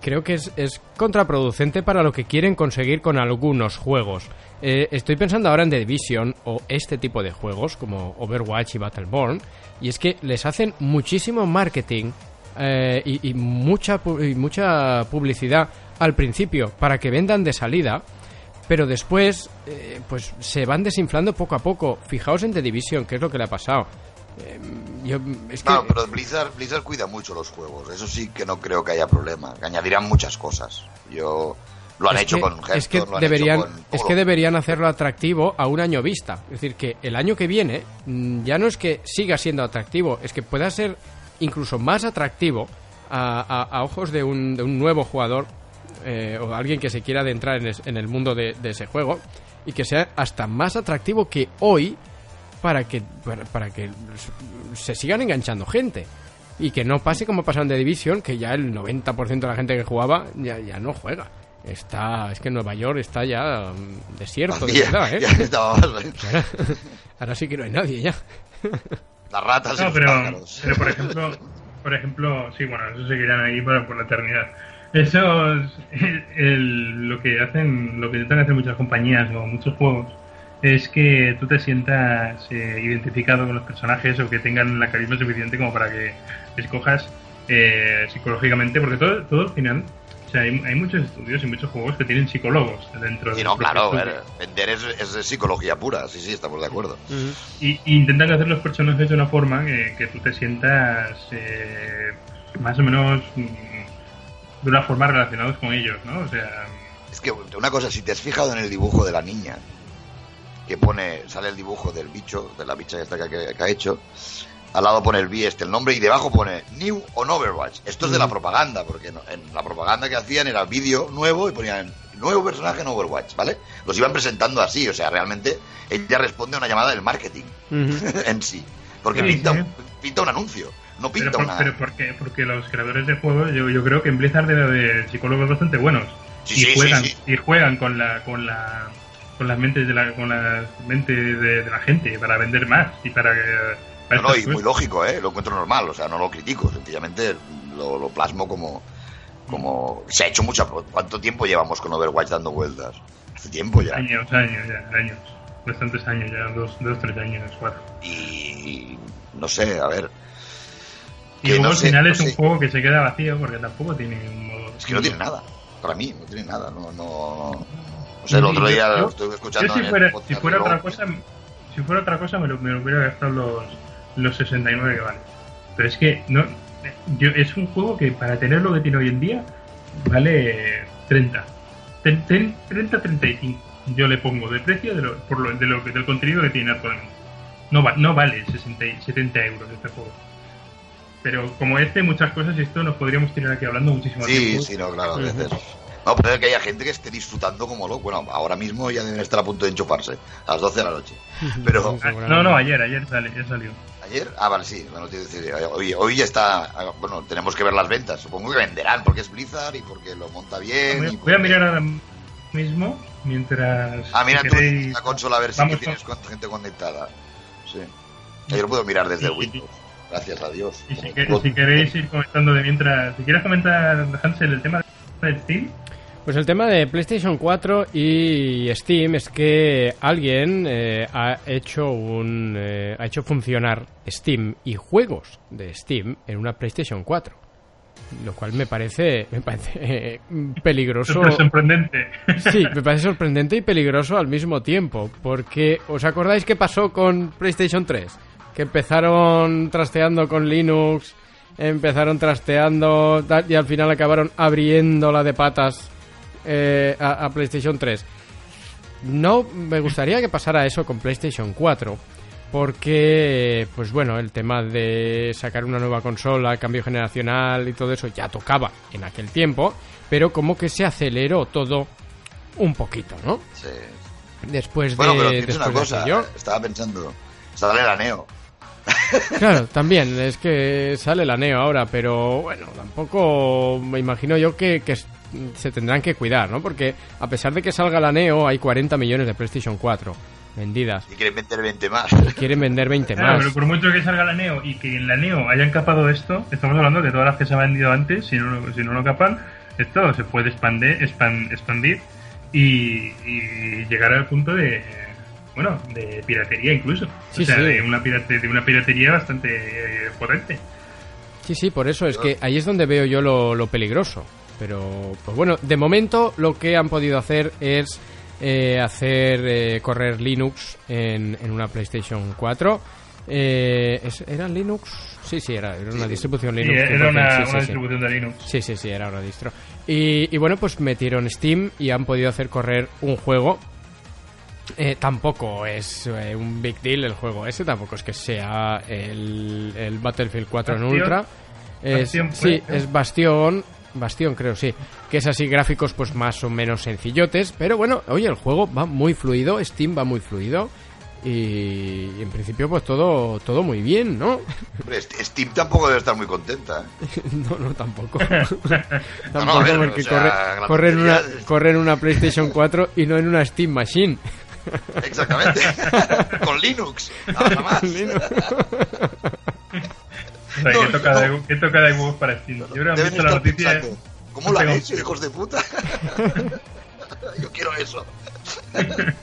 creo que es, es contraproducente para lo que quieren conseguir con algunos juegos. Eh, estoy pensando ahora en The Division o este tipo de juegos como Overwatch y Battleborn, y es que les hacen muchísimo marketing eh, y, y mucha, y mucha publicidad al principio para que vendan de salida pero después eh, pues se van desinflando poco a poco. Fijaos en The Division, que es lo que le ha pasado. Eh, yo, pero Blizzard, Blizzard cuida mucho los juegos. Eso sí que no creo que haya problema. Añadirán muchas cosas. Yo lo han es hecho que- con es que Hearthstone, lo han deberían hecho con es que deberían hacerlo atractivo a un año vista. Es decir que el año que viene mm, ya no es que siga siendo atractivo es que pueda ser incluso más atractivo a, a- a ojos de un, de un nuevo jugador eh, o alguien que se quiera adentrar en, es- en el mundo de, de ese juego y que sea hasta más atractivo que hoy para que para, para que se sigan enganchando gente. Y que no pase como pasaron de Division que ya el 90% de la gente que jugaba ya, ya no juega está es que Nueva York está ya mm, desierto de Ya- verdad ¿eh? ya estaba más- ahora sí que no hay nadie ya Las ratas No, pero, pero por ejemplo, por ejemplo, sí, bueno, esos seguirán ahí por, por la eternidad. Esos, el- el- lo que hacen, lo que intentan hacer muchas compañías o muchos juegos es que tú te sientas eh, identificado con los personajes o que tengan la carisma suficiente como para que escojas eh, psicológicamente, porque todo, todo al final, sea, hay, hay muchos estudios y muchos juegos que tienen psicólogos dentro Sí, del no, claro, ver, vender es, es de psicología pura, sí, sí, estamos de acuerdo. Y, y intentan hacer los personajes de una forma que, que tú te sientas eh, más o menos mm, de una forma relacionados con ellos, ¿no? O sea, Es que una cosa, si te has fijado en el dibujo de la niña, que pone, sale el dibujo del bicho, de la bicha esta que, que- que ha hecho, al lado pone el B este, el nombre, y debajo pone New on Overwatch. Esto es de la propaganda, porque en la propaganda que hacían era vídeo nuevo y ponían nuevo personaje en Overwatch, ¿vale? Los iban presentando así, o sea, realmente ella responde a una llamada del marketing en sí. Porque Sí, pinta, sí. un- pinta un anuncio, no pero, pinta por- una... pero porque, porque los creadores de juegos, yo, yo creo que en Blizzard debe haber psicólogos bastante buenos Sí, y juegan y juegan con la con la con las mentes de la con las mentes de, de la gente para vender más y para que No, y muy lógico, ¿eh? Lo encuentro normal, o sea, no lo critico, sencillamente lo, lo plasmo como, como... Se ha hecho mucha... ¿Cuánto tiempo llevamos con Overwatch dando vueltas? Hace tiempo ya. años, años, ya, años, bastantes años ya, dos, dos tres años, cuatro. Y... No sé, a ver... Y luego no al sé, final no es un sé. juego que se queda vacío porque tampoco tiene un modo. Es que no tiene nada. Para mí, no tiene nada. No, no... No sé, el otro día yo- lo estuve escuchando Yo si fuera, si otra cosa, si fuera otra cosa me lo, me lo hubiera gastado los, los 69 que vale. Pero es que no, yo, es un juego que para tener lo que tiene hoy en día vale 30. Ten- ten- 30 35. Yo le pongo de precio de lo, por lo, de lo que del contenido que tiene actualmente. No, va, no vale 60, y 70 euros este juego. Pero como este, muchas cosas, y esto nos podríamos tirar aquí hablando muchísimo Sí, tiempo. sí, no, claro, a veces. No, pero es que haya gente que esté disfrutando como loco. Bueno, ahora mismo ya deben estar a punto de enchufarse, a las 12 de la noche. Pero, Ah, no, no, ayer, ayer sale, ya salió. ¿Ayer? Ah, vale, sí, bueno, decir, hoy, hoy ya está, ah, bueno, tenemos que ver las ventas. Supongo que venderán porque es Blizzard y porque lo monta bien. Voy y a- voy a porque- mirar ahora mismo mientras. Ah, mira tú queréis- la consola a ver si vamos tienes cuánta gente conectada. Sí. Yo lo puedo mirar desde Sí. Windows. Gracias a Dios. Y si, que- si queréis ir comentando de mientras. Si quieres comentar, Hansel, el tema de Steam. Pues el tema de PlayStation 4 y Steam es que alguien eh, ha hecho un eh, ha hecho funcionar Steam y juegos de Steam en una PlayStation 4, lo cual me parece me parece eh, peligroso. Sorprendente. Sí, me parece sorprendente y peligroso al mismo tiempo, porque ¿os acordáis qué pasó con PlayStation 3? Que empezaron trasteando con Linux, empezaron trasteando y al final acabaron abriéndola de patas eh, a, a PlayStation 3. No me gustaría que pasara eso con PlayStation 4, porque, pues bueno, el tema de sacar una nueva consola, cambio generacional y todo eso ya tocaba en aquel tiempo, pero como que se aceleró todo un poquito, ¿no? Sí. Después de, Bueno, pero después una de cosa. Estaba pensando. Sale la Neo. Claro, también, es que sale la Neo ahora, pero bueno, tampoco me imagino yo que, se tendrán que cuidar, ¿no? Porque a pesar de que salga la Neo, hay 40 millones de PlayStation 4 vendidas. Y quieren vender 20 más. Quieren vender 20 Claro, más. pero por mucho que salga la Neo y que en la Neo hayan capado esto, estamos hablando de todas las que se han vendido antes, si no, lo- si no lo capan, esto se puede expandir, expan- expandir y, y llegar al punto de, bueno, de piratería incluso. Sí, o sea, sí. de, una pirate- de una piratería bastante eh, potente. Sí, sí, por eso es que ahí es donde veo yo lo, lo peligroso. Pero, pues bueno, de momento lo que han podido hacer es eh, hacer eh, correr Linux en, en una PlayStation 4 Eh, ¿es- ¿Era Linux? Sí, sí, era, era una distribución Sí, Linux. era 100%, una, sí, una sí, sí. distribución de Linux. Sí, sí, sí, era una distro. Y, y bueno, pues metieron Steam y han podido hacer correr un juego. Tampoco es un big deal el juego ese, tampoco es que sea el, el Battlefield 4 en. Ultra. Es, Bastión fue, sí, es Bastión. Bastión, creo, sí. Que es así, gráficos pues más o menos sencillotes. Pero bueno, oye, el juego va muy fluido, Steam va muy fluido. Y, en principio, pues todo, todo muy bien, ¿no? Hombre, Steam tampoco debe estar muy contenta. ¿eh? No, no, tampoco. No, tampoco, no, ver, porque o sea, corre, en una, tontería es- corre en una PlayStation 4 y no en una Steam Machine. Exactamente. Con Linux. Nada más. O sea, No, que toca, no. de, que toca de huevos para Steam. Yo creo que han visto la noticia. pensando, ¿Cómo lo han hecho, hijos de puta? Yo quiero eso.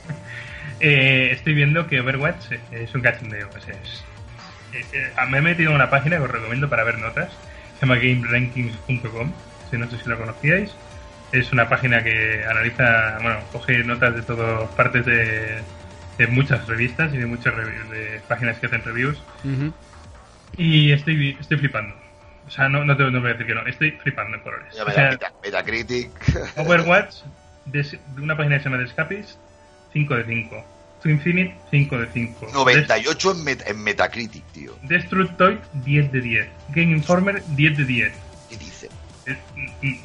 Eh, estoy viendo que Overwatch es un cachondeo. o sea, es- eh, eh, me he metido en una página que os recomiendo para ver notas. Se llama GameRankings.com. Si no sé si lo conocíais. Es una página que analiza, bueno, coge notas de todas partes de, de muchas revistas y de muchas de páginas que hacen reviews. Ujú. Y estoy, estoy flipando. O sea, no, no te no voy a decir que no. Estoy flipando en colores. O sea, Metacritic. Overwatch, de, una página que se llama The Escapist, 5 de 5. To Infinite, 5 de 5. 98 en, Met- en Metacritic, tío. Destructoid, 10 de 10. Game Informer, 10 de 10. ¿Qué dice? Es-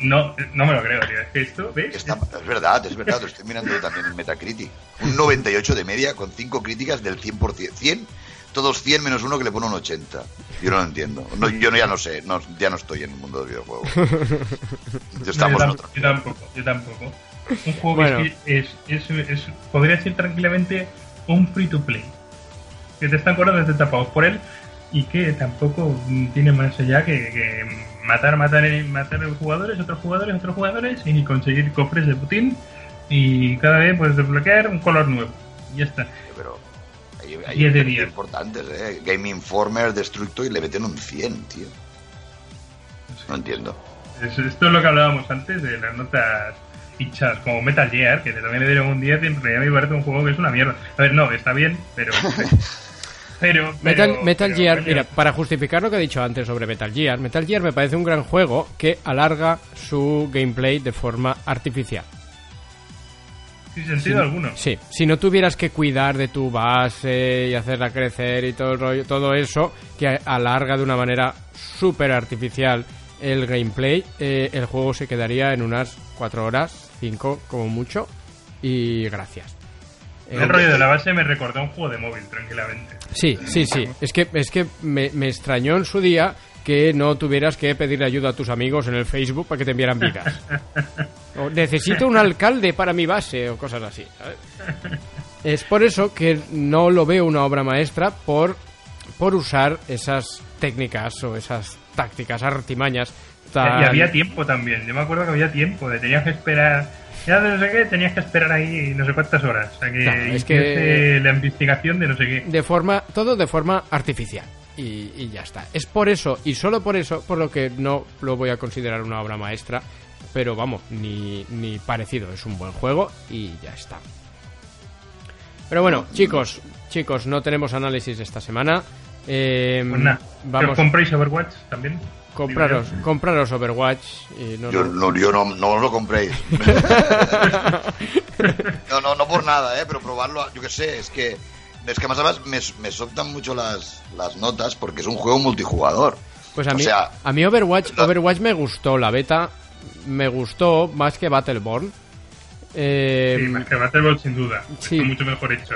no, no me lo creo, tío. Es que esto, ¿ves? Está- es verdad, es verdad, lo estoy mirando yo también en Metacritic. Un 98 de media con 5 críticas del 100%. 100, todos 100 menos uno que le pone un 80. Yo no lo entiendo. No, yo no- ya no sé, no, ya no estoy en el mundo del videojuego. No, Estamos yo, en tam- otro. yo tampoco, yo tampoco. Un juego Bueno. que es, es, es- es- podría ser tranquilamente un free to play. Que te están cobrando, te tapados por él y que tampoco mm, tiene más allá que, que matar, matar, eh, matar jugadores, otros jugadores, otros jugadores y conseguir cofres de Putin y cada vez puedes desbloquear un color nuevo. Y ya está. Pero hay, hay 10 de diferencias 10. importantes, ¿eh? Game Informer, Destructoid y le meten un 100, tío. No entiendo. Es- esto es lo que hablábamos antes de las notas hinchas como Metal Gear, que también le dieron un 10 y en realidad me parece un juego que es una mierda. A ver, no, está bien, pero... pero, Metal, pero- Metal pero, Gear, mira, para justificar lo que he dicho antes sobre Metal Gear, Metal Gear me parece un gran juego que alarga su gameplay de forma artificial. Sin sentido alguno. Sí, si no tuvieras que cuidar de tu base y hacerla crecer y todo el rollo, todo eso, que alarga de una manera súper artificial el gameplay, eh, el juego se quedaría en unas 4 horas, 5 como mucho, y gracias. Eh, El rollo de la base me recordó a un juego de móvil, tranquilamente. Sí, sí, sí. Es que, es que me, me extrañó en su día que no tuvieras que pedir ayuda a tus amigos en el Facebook para que te enviaran vidas. O necesito un alcalde para mi base o cosas así. ¿sabes? Es por eso que no lo veo una obra maestra por, por usar esas técnicas o esas tácticas, artimañas. tan- Y había tiempo también. Yo me acuerdo que había tiempo. De tenías que esperar. Ya de no sé qué, tenías que esperar ahí no sé cuántas horas. O sea que, Claro, es que- la investigación de no sé qué. de forma todo de forma artificial y, y ya está es por eso y solo por eso por lo que no lo voy a considerar una obra maestra pero vamos ni, ni parecido es un buen juego y ya está pero bueno chicos chicos no tenemos análisis esta semana Eh, Pues nada. vamos ¿Compráis Overwatch también? compraros compraros Overwatch y no, Yo no- no, yo no, no os lo compréis. no, no, no por nada, ¿eh? Pero probarlo, yo qué sé, es que... Es que más además me, me soltan mucho las, las notas porque es un juego multijugador. Pues a O mí, sea, a mí Overwatch, Overwatch me gustó, la beta me gustó más que Battleborn. Eh, Sí, más que Battleborn sin duda. sí. Está mucho mejor hecho.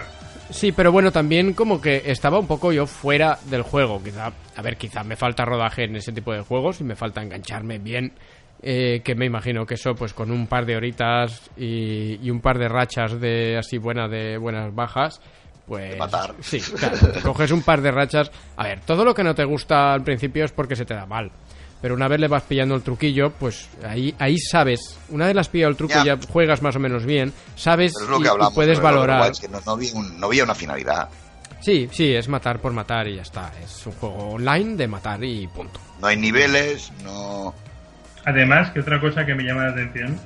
Sí, pero bueno, también como que estaba un poco yo fuera del juego. Quizá, a ver, quizá me falta rodaje en ese tipo de juegos y me falta engancharme bien. eh, que me imagino que eso, pues con un par de horitas y, y un par de rachas de así buenas de buenas bajas, pues De matar. sí, claro, coges un par de rachas. A ver, todo lo que no te gusta al principio es porque se te da mal. Pero una vez le vas pillando el truquillo, pues ahí, ahí sabes. Una vez le has pillado el truco y Ya. ya juegas más o menos bien, sabes Pero es lo y- que y hablamos. puedes valorar. Que no, no había un- no había una finalidad. Sí, sí, es matar por matar y ya está. Es un juego online de matar y punto. No hay niveles, no... Además, que otra cosa que me llama la atención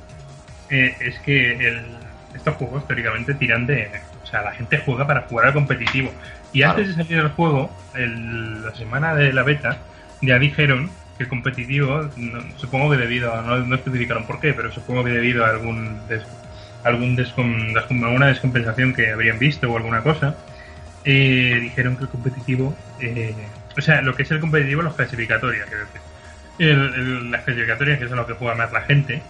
eh, es que el- estos juegos teóricamente tiran de. O sea, la gente juega para jugar al competitivo. Y Claro. antes de salir el juego, el- la semana de la beta, ya dijeron que el competitivo, no- supongo que debido a, no, no especificaron por qué, pero supongo que debido a algún des- algún descom- alguna descompensación que habrían visto o alguna cosa, eh, dijeron que el competitivo, eh, o sea, lo que es el competitivo, los clasificatorias, quiero decir. El- el- las clasificatorias, que es a lo que juega más la gente,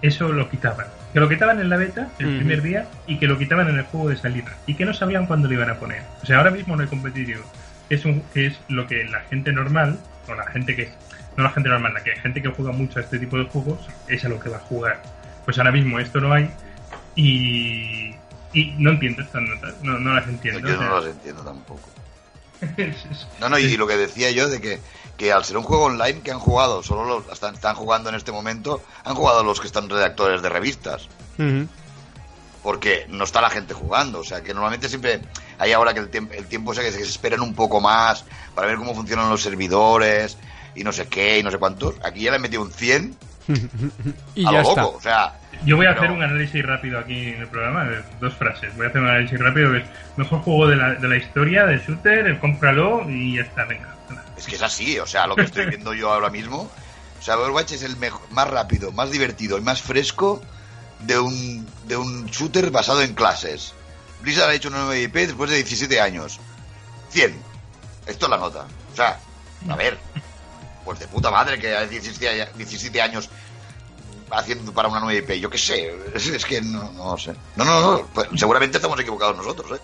eso lo quitaban. Que lo quitaban en la beta el primer día y que lo quitaban en el juego de salida. Y que no sabían cuándo lo iban a poner. O sea, ahora mismo no hay competitivo. Es, un, que es lo que la gente normal, o la gente que. No la gente normal, la que gente que juega mucho a este tipo de juegos, es a lo que va a jugar. Pues ahora mismo esto no hay. Y. Y no entiendo estas notas. No, no las entiendo. Yo o sea, no las entiendo tampoco. No, no, y lo que decía yo de que, que al ser un juego online que han jugado, solo los están, están jugando en este momento, han jugado los que están redactores de revistas. Porque no está la gente jugando. O sea, que normalmente siempre hay ahora que el, tiemp- el tiempo ese que se, que se esperan un poco más para ver cómo funcionan los servidores y no sé qué y no sé cuántos. Aquí ya le han metido un 100 Y a ya lo está. loco. O sea, Yo voy a Pero- hacer un análisis rápido aquí en el programa, de dos frases. Voy a hacer un análisis rápido que es mejor juego de la, de la historia, de shooter, el cómpralo y ya está, venga. Es que es así, o sea, lo que estoy viendo yo ahora mismo. O sea, Overwatch es el mejor, más rápido, más divertido y más fresco de un, de un shooter basado en clases. Blizzard ha hecho una nueva IP después de 17 años. 100. Esto es la nota. O sea, a ver, pues de puta madre que hay 17, a- 17 años haciendo para una nueva IP. Yo qué sé, es, que no, no sé. No, no, no, pues seguramente estamos equivocados nosotros, ¿eh?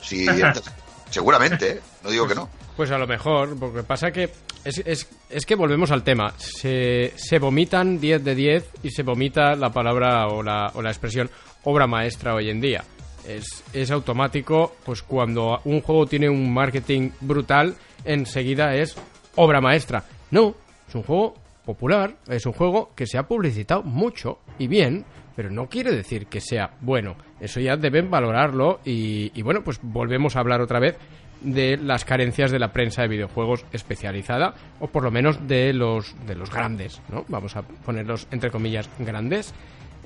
Sí, seguramente, ¿eh? No digo que no. Pues a lo mejor, porque pasa que es, es, es que volvemos al tema. Se, se vomitan 10 de 10 y se vomita la palabra o la, o la expresión obra maestra hoy en día. Es, es automático, pues cuando un juego tiene un marketing brutal, enseguida es obra maestra. No, es un juego popular, es un juego que se ha publicitado mucho y bien, pero no quiere decir que sea bueno. Eso ya deben valorarlo y, y bueno, pues volvemos a hablar otra vez de las carencias de la prensa de videojuegos especializada o por lo menos de los de los grandes, ¿no? Vamos a ponerlos entre comillas grandes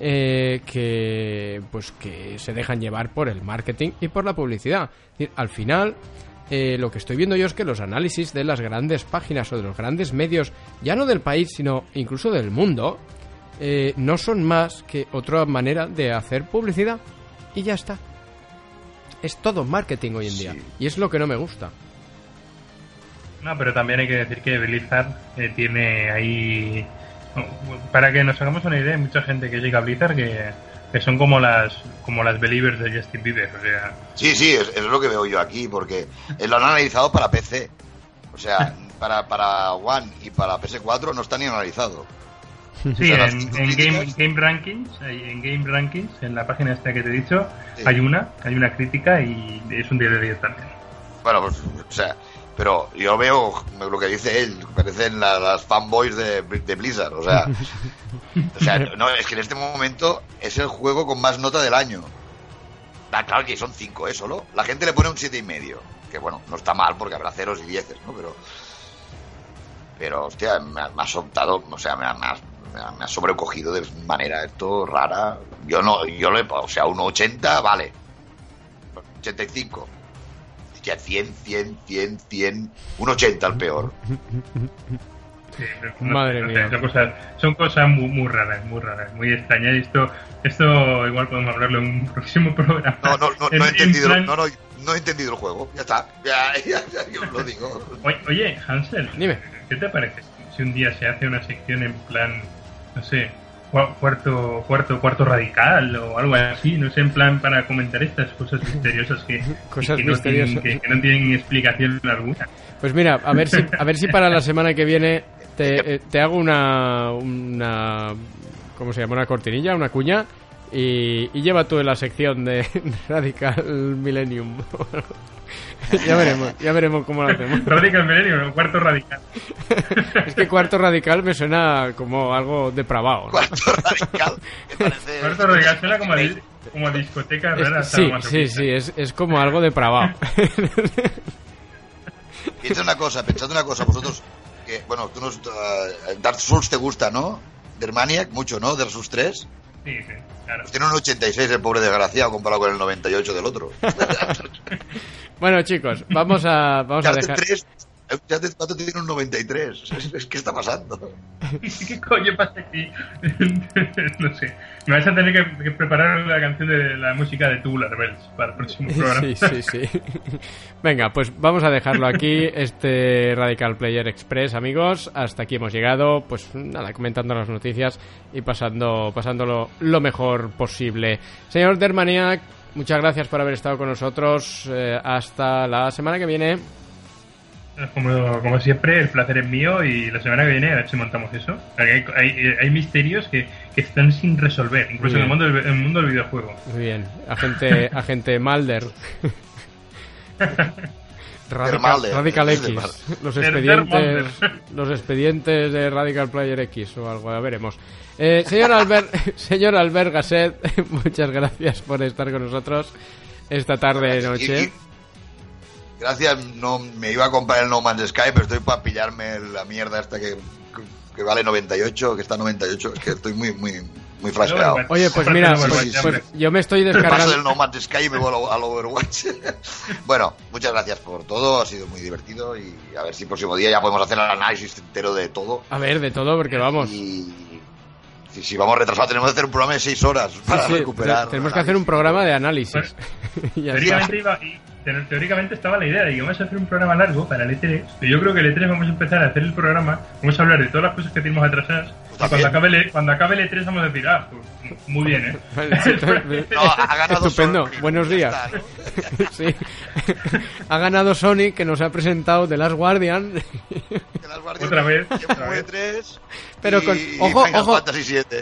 eh, que pues que se dejan llevar por el marketing y por la publicidad. Es decir, al final eh, lo que estoy viendo yo es que los análisis de las grandes páginas o de los grandes medios, ya no del país, sino incluso del mundo, eh, no son más que otra manera de hacer publicidad. Y ya está. Es todo marketing hoy en día. Sí. Y es lo que no me gusta. No, pero también hay que decir que Blizzard eh, tiene ahí. Para que nos hagamos una idea, hay mucha gente que llega a Blizzard que, que son como las como las believers de Justin Bieber. O sea, Sí, sí, es, es lo que veo yo aquí, porque lo han analizado para PC. O sea, para, para One y para PS4 no está ni analizado. Sí, sea, en, en Game, Game Rankings, en Game Rankings, en la página esta que te he dicho, Sí. hay una, hay una crítica y es un 10 de 10 también. Bueno, pues, o sea, pero yo veo lo que dice él, parecen la- las fanboys de, de Blizzard, o sea, o sea, no, es que en este momento es el juego con más nota del año. Ah, claro que son 5, ¿eh? Solo. La gente le pone un siete y medio, que bueno, no está mal porque habrá ceros y dieces, ¿no? Pero, pero hostia, me ha, me ha soltado, o sea, me ha, me ha- me ha- me ha sobrecogido de manera esto rara. Yo no, yo le, o sea, 1,80, vale. 85. Ya 100, 100, 100, 100, un 80 al peor. Sí, Madre mía. Son cosas, son cosas muy, muy raras, muy raras, muy extrañas. Y esto, esto igual podemos hablarlo en un próximo programa. No, no, no, En- no he en entendido, plan- no, no, no he entendido el juego. Ya está, ya, ya, ya, yo lo digo. Oye, oye, Hansel, Dime. ¿qué te parece si un día se hace una sección en plan, no sé, cuarto, cuarto, cuarto radical o algo así, no sé, en plan para comentar estas cosas misteriosas que, Cosas que no, tienen, misteriosas. que, que no tienen explicación alguna? Pues mira, a ver si, a ver si para la semana que viene te, eh, te hago una, una. ¿Cómo se llama? Una cortinilla, una cuña. Y, y lleva tú en la sección de Radical Millennium. ya veremos, ya veremos cómo lo hacemos. Radical Milenio, cuarto radical. Es que cuarto radical me suena como algo depravado. ¿no? Cuarto radical. me parece- Cuarto radical suena como como a discoteca Es- rara. sí, sí, sí, es, es como algo depravado. Piensa una cosa, pensad una cosa, vosotros, que, bueno, tú nos, uh, Dark Souls te gusta, ¿no? Dermaniac, mucho, ¿no? Dark Souls 3. Sí, sí, claro. Tiene un 86 el pobre desgraciado comparado con el 98 del otro. Bueno, chicos, vamos a, vamos a dejar... 3, Uncharted 4 tiene un 93. Es, es- ¿Qué está pasando? ¿Qué coño pasa aquí? no sé. Me vais a tener que, que preparar la canción de la música de Tubular Bells para el próximo programa. Sí, sí, sí. Venga, pues vamos a dejarlo aquí, este Radical Player Express, amigos. Hasta aquí hemos llegado, pues nada, comentando las noticias y pasando, pasándolo lo mejor posible. Señor Dermaniac, muchas gracias por haber estado con nosotros. eh, hasta la semana que viene. Como, como siempre, el placer es mío y la semana que viene a ver si montamos eso. Hay, hay, hay misterios que, que están sin resolver, incluso en el mundo, del, en el mundo del videojuego. Muy bien, agente, agente Mulder. Radical, X. Los expedientes, los expedientes de Radical Player X o algo, ya veremos. Eh, señor Albert, señor Albert Gasset, muchas gracias por estar con nosotros esta tarde Y- noche. Gracias, no me iba a comprar el No Man's Sky, pero estoy para pillarme la mierda esta que, que vale 98, que está 98. Es que estoy muy, muy, muy flasheado. Overwatch. Oye, pues mira, pues, pues yo me estoy Paso del descargando. No Man's Sky y me voy al Overwatch. bueno, muchas gracias por todo, ha sido muy divertido y a ver si el próximo día ya podemos hacer el análisis entero de todo. A ver, de todo, porque vamos. Y si, si vamos retrasados tenemos que hacer un programa de 6 horas para Sí, sí, recuperar. tenemos que hacer un programa de análisis. Iba, y teóricamente estaba la idea de que vamos a hacer un programa largo para el E3. Y yo creo que el E3 vamos a empezar a hacer el programa, vamos a hablar de todas las cosas que tenemos atrasadas. Y cuando también. acabe, el, E- cuando acabe el E3 vamos a decir, ah, pues, muy bien, ¿eh? No, ha ganado Estupendo. Sony, Buenos días. está, ¿no? Sí. ha ganado Sony, que nos ha presentado The Last Guardian. Otra vez, otra vez. tres Pero y- con- y ojo, Final ojo.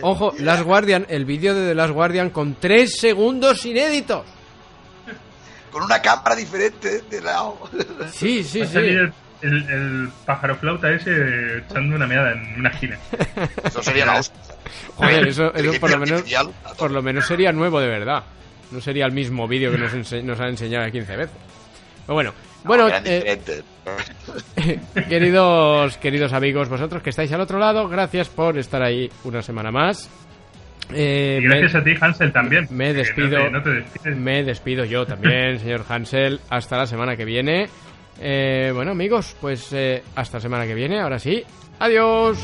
Ojo, Last Guardian, el vídeo de The Last Guardian con 3 segundos inéditos. Con una cámara diferente de lado. Sí, sí, Va sí. el, el- el pájaro flauta ese echando una meada en una esquina. Eso sería la hostia. Joder, eso, eso por lo menos Artificial. por lo menos sería nuevo de verdad. No sería el mismo vídeo que nos, ense- nos han enseñado ya 15 veces. Pero bueno, bueno, eh, queridos, queridos amigos, vosotros que estáis al otro lado, gracias por estar ahí una semana más. Eh, Y gracias me- a ti, Hansel, también. me despido. No te, no te despides. Me despido yo también, señor Hansel. Hasta la semana que viene. Eh, bueno, amigos, pues eh, hasta la semana que viene. Ahora sí. Adiós.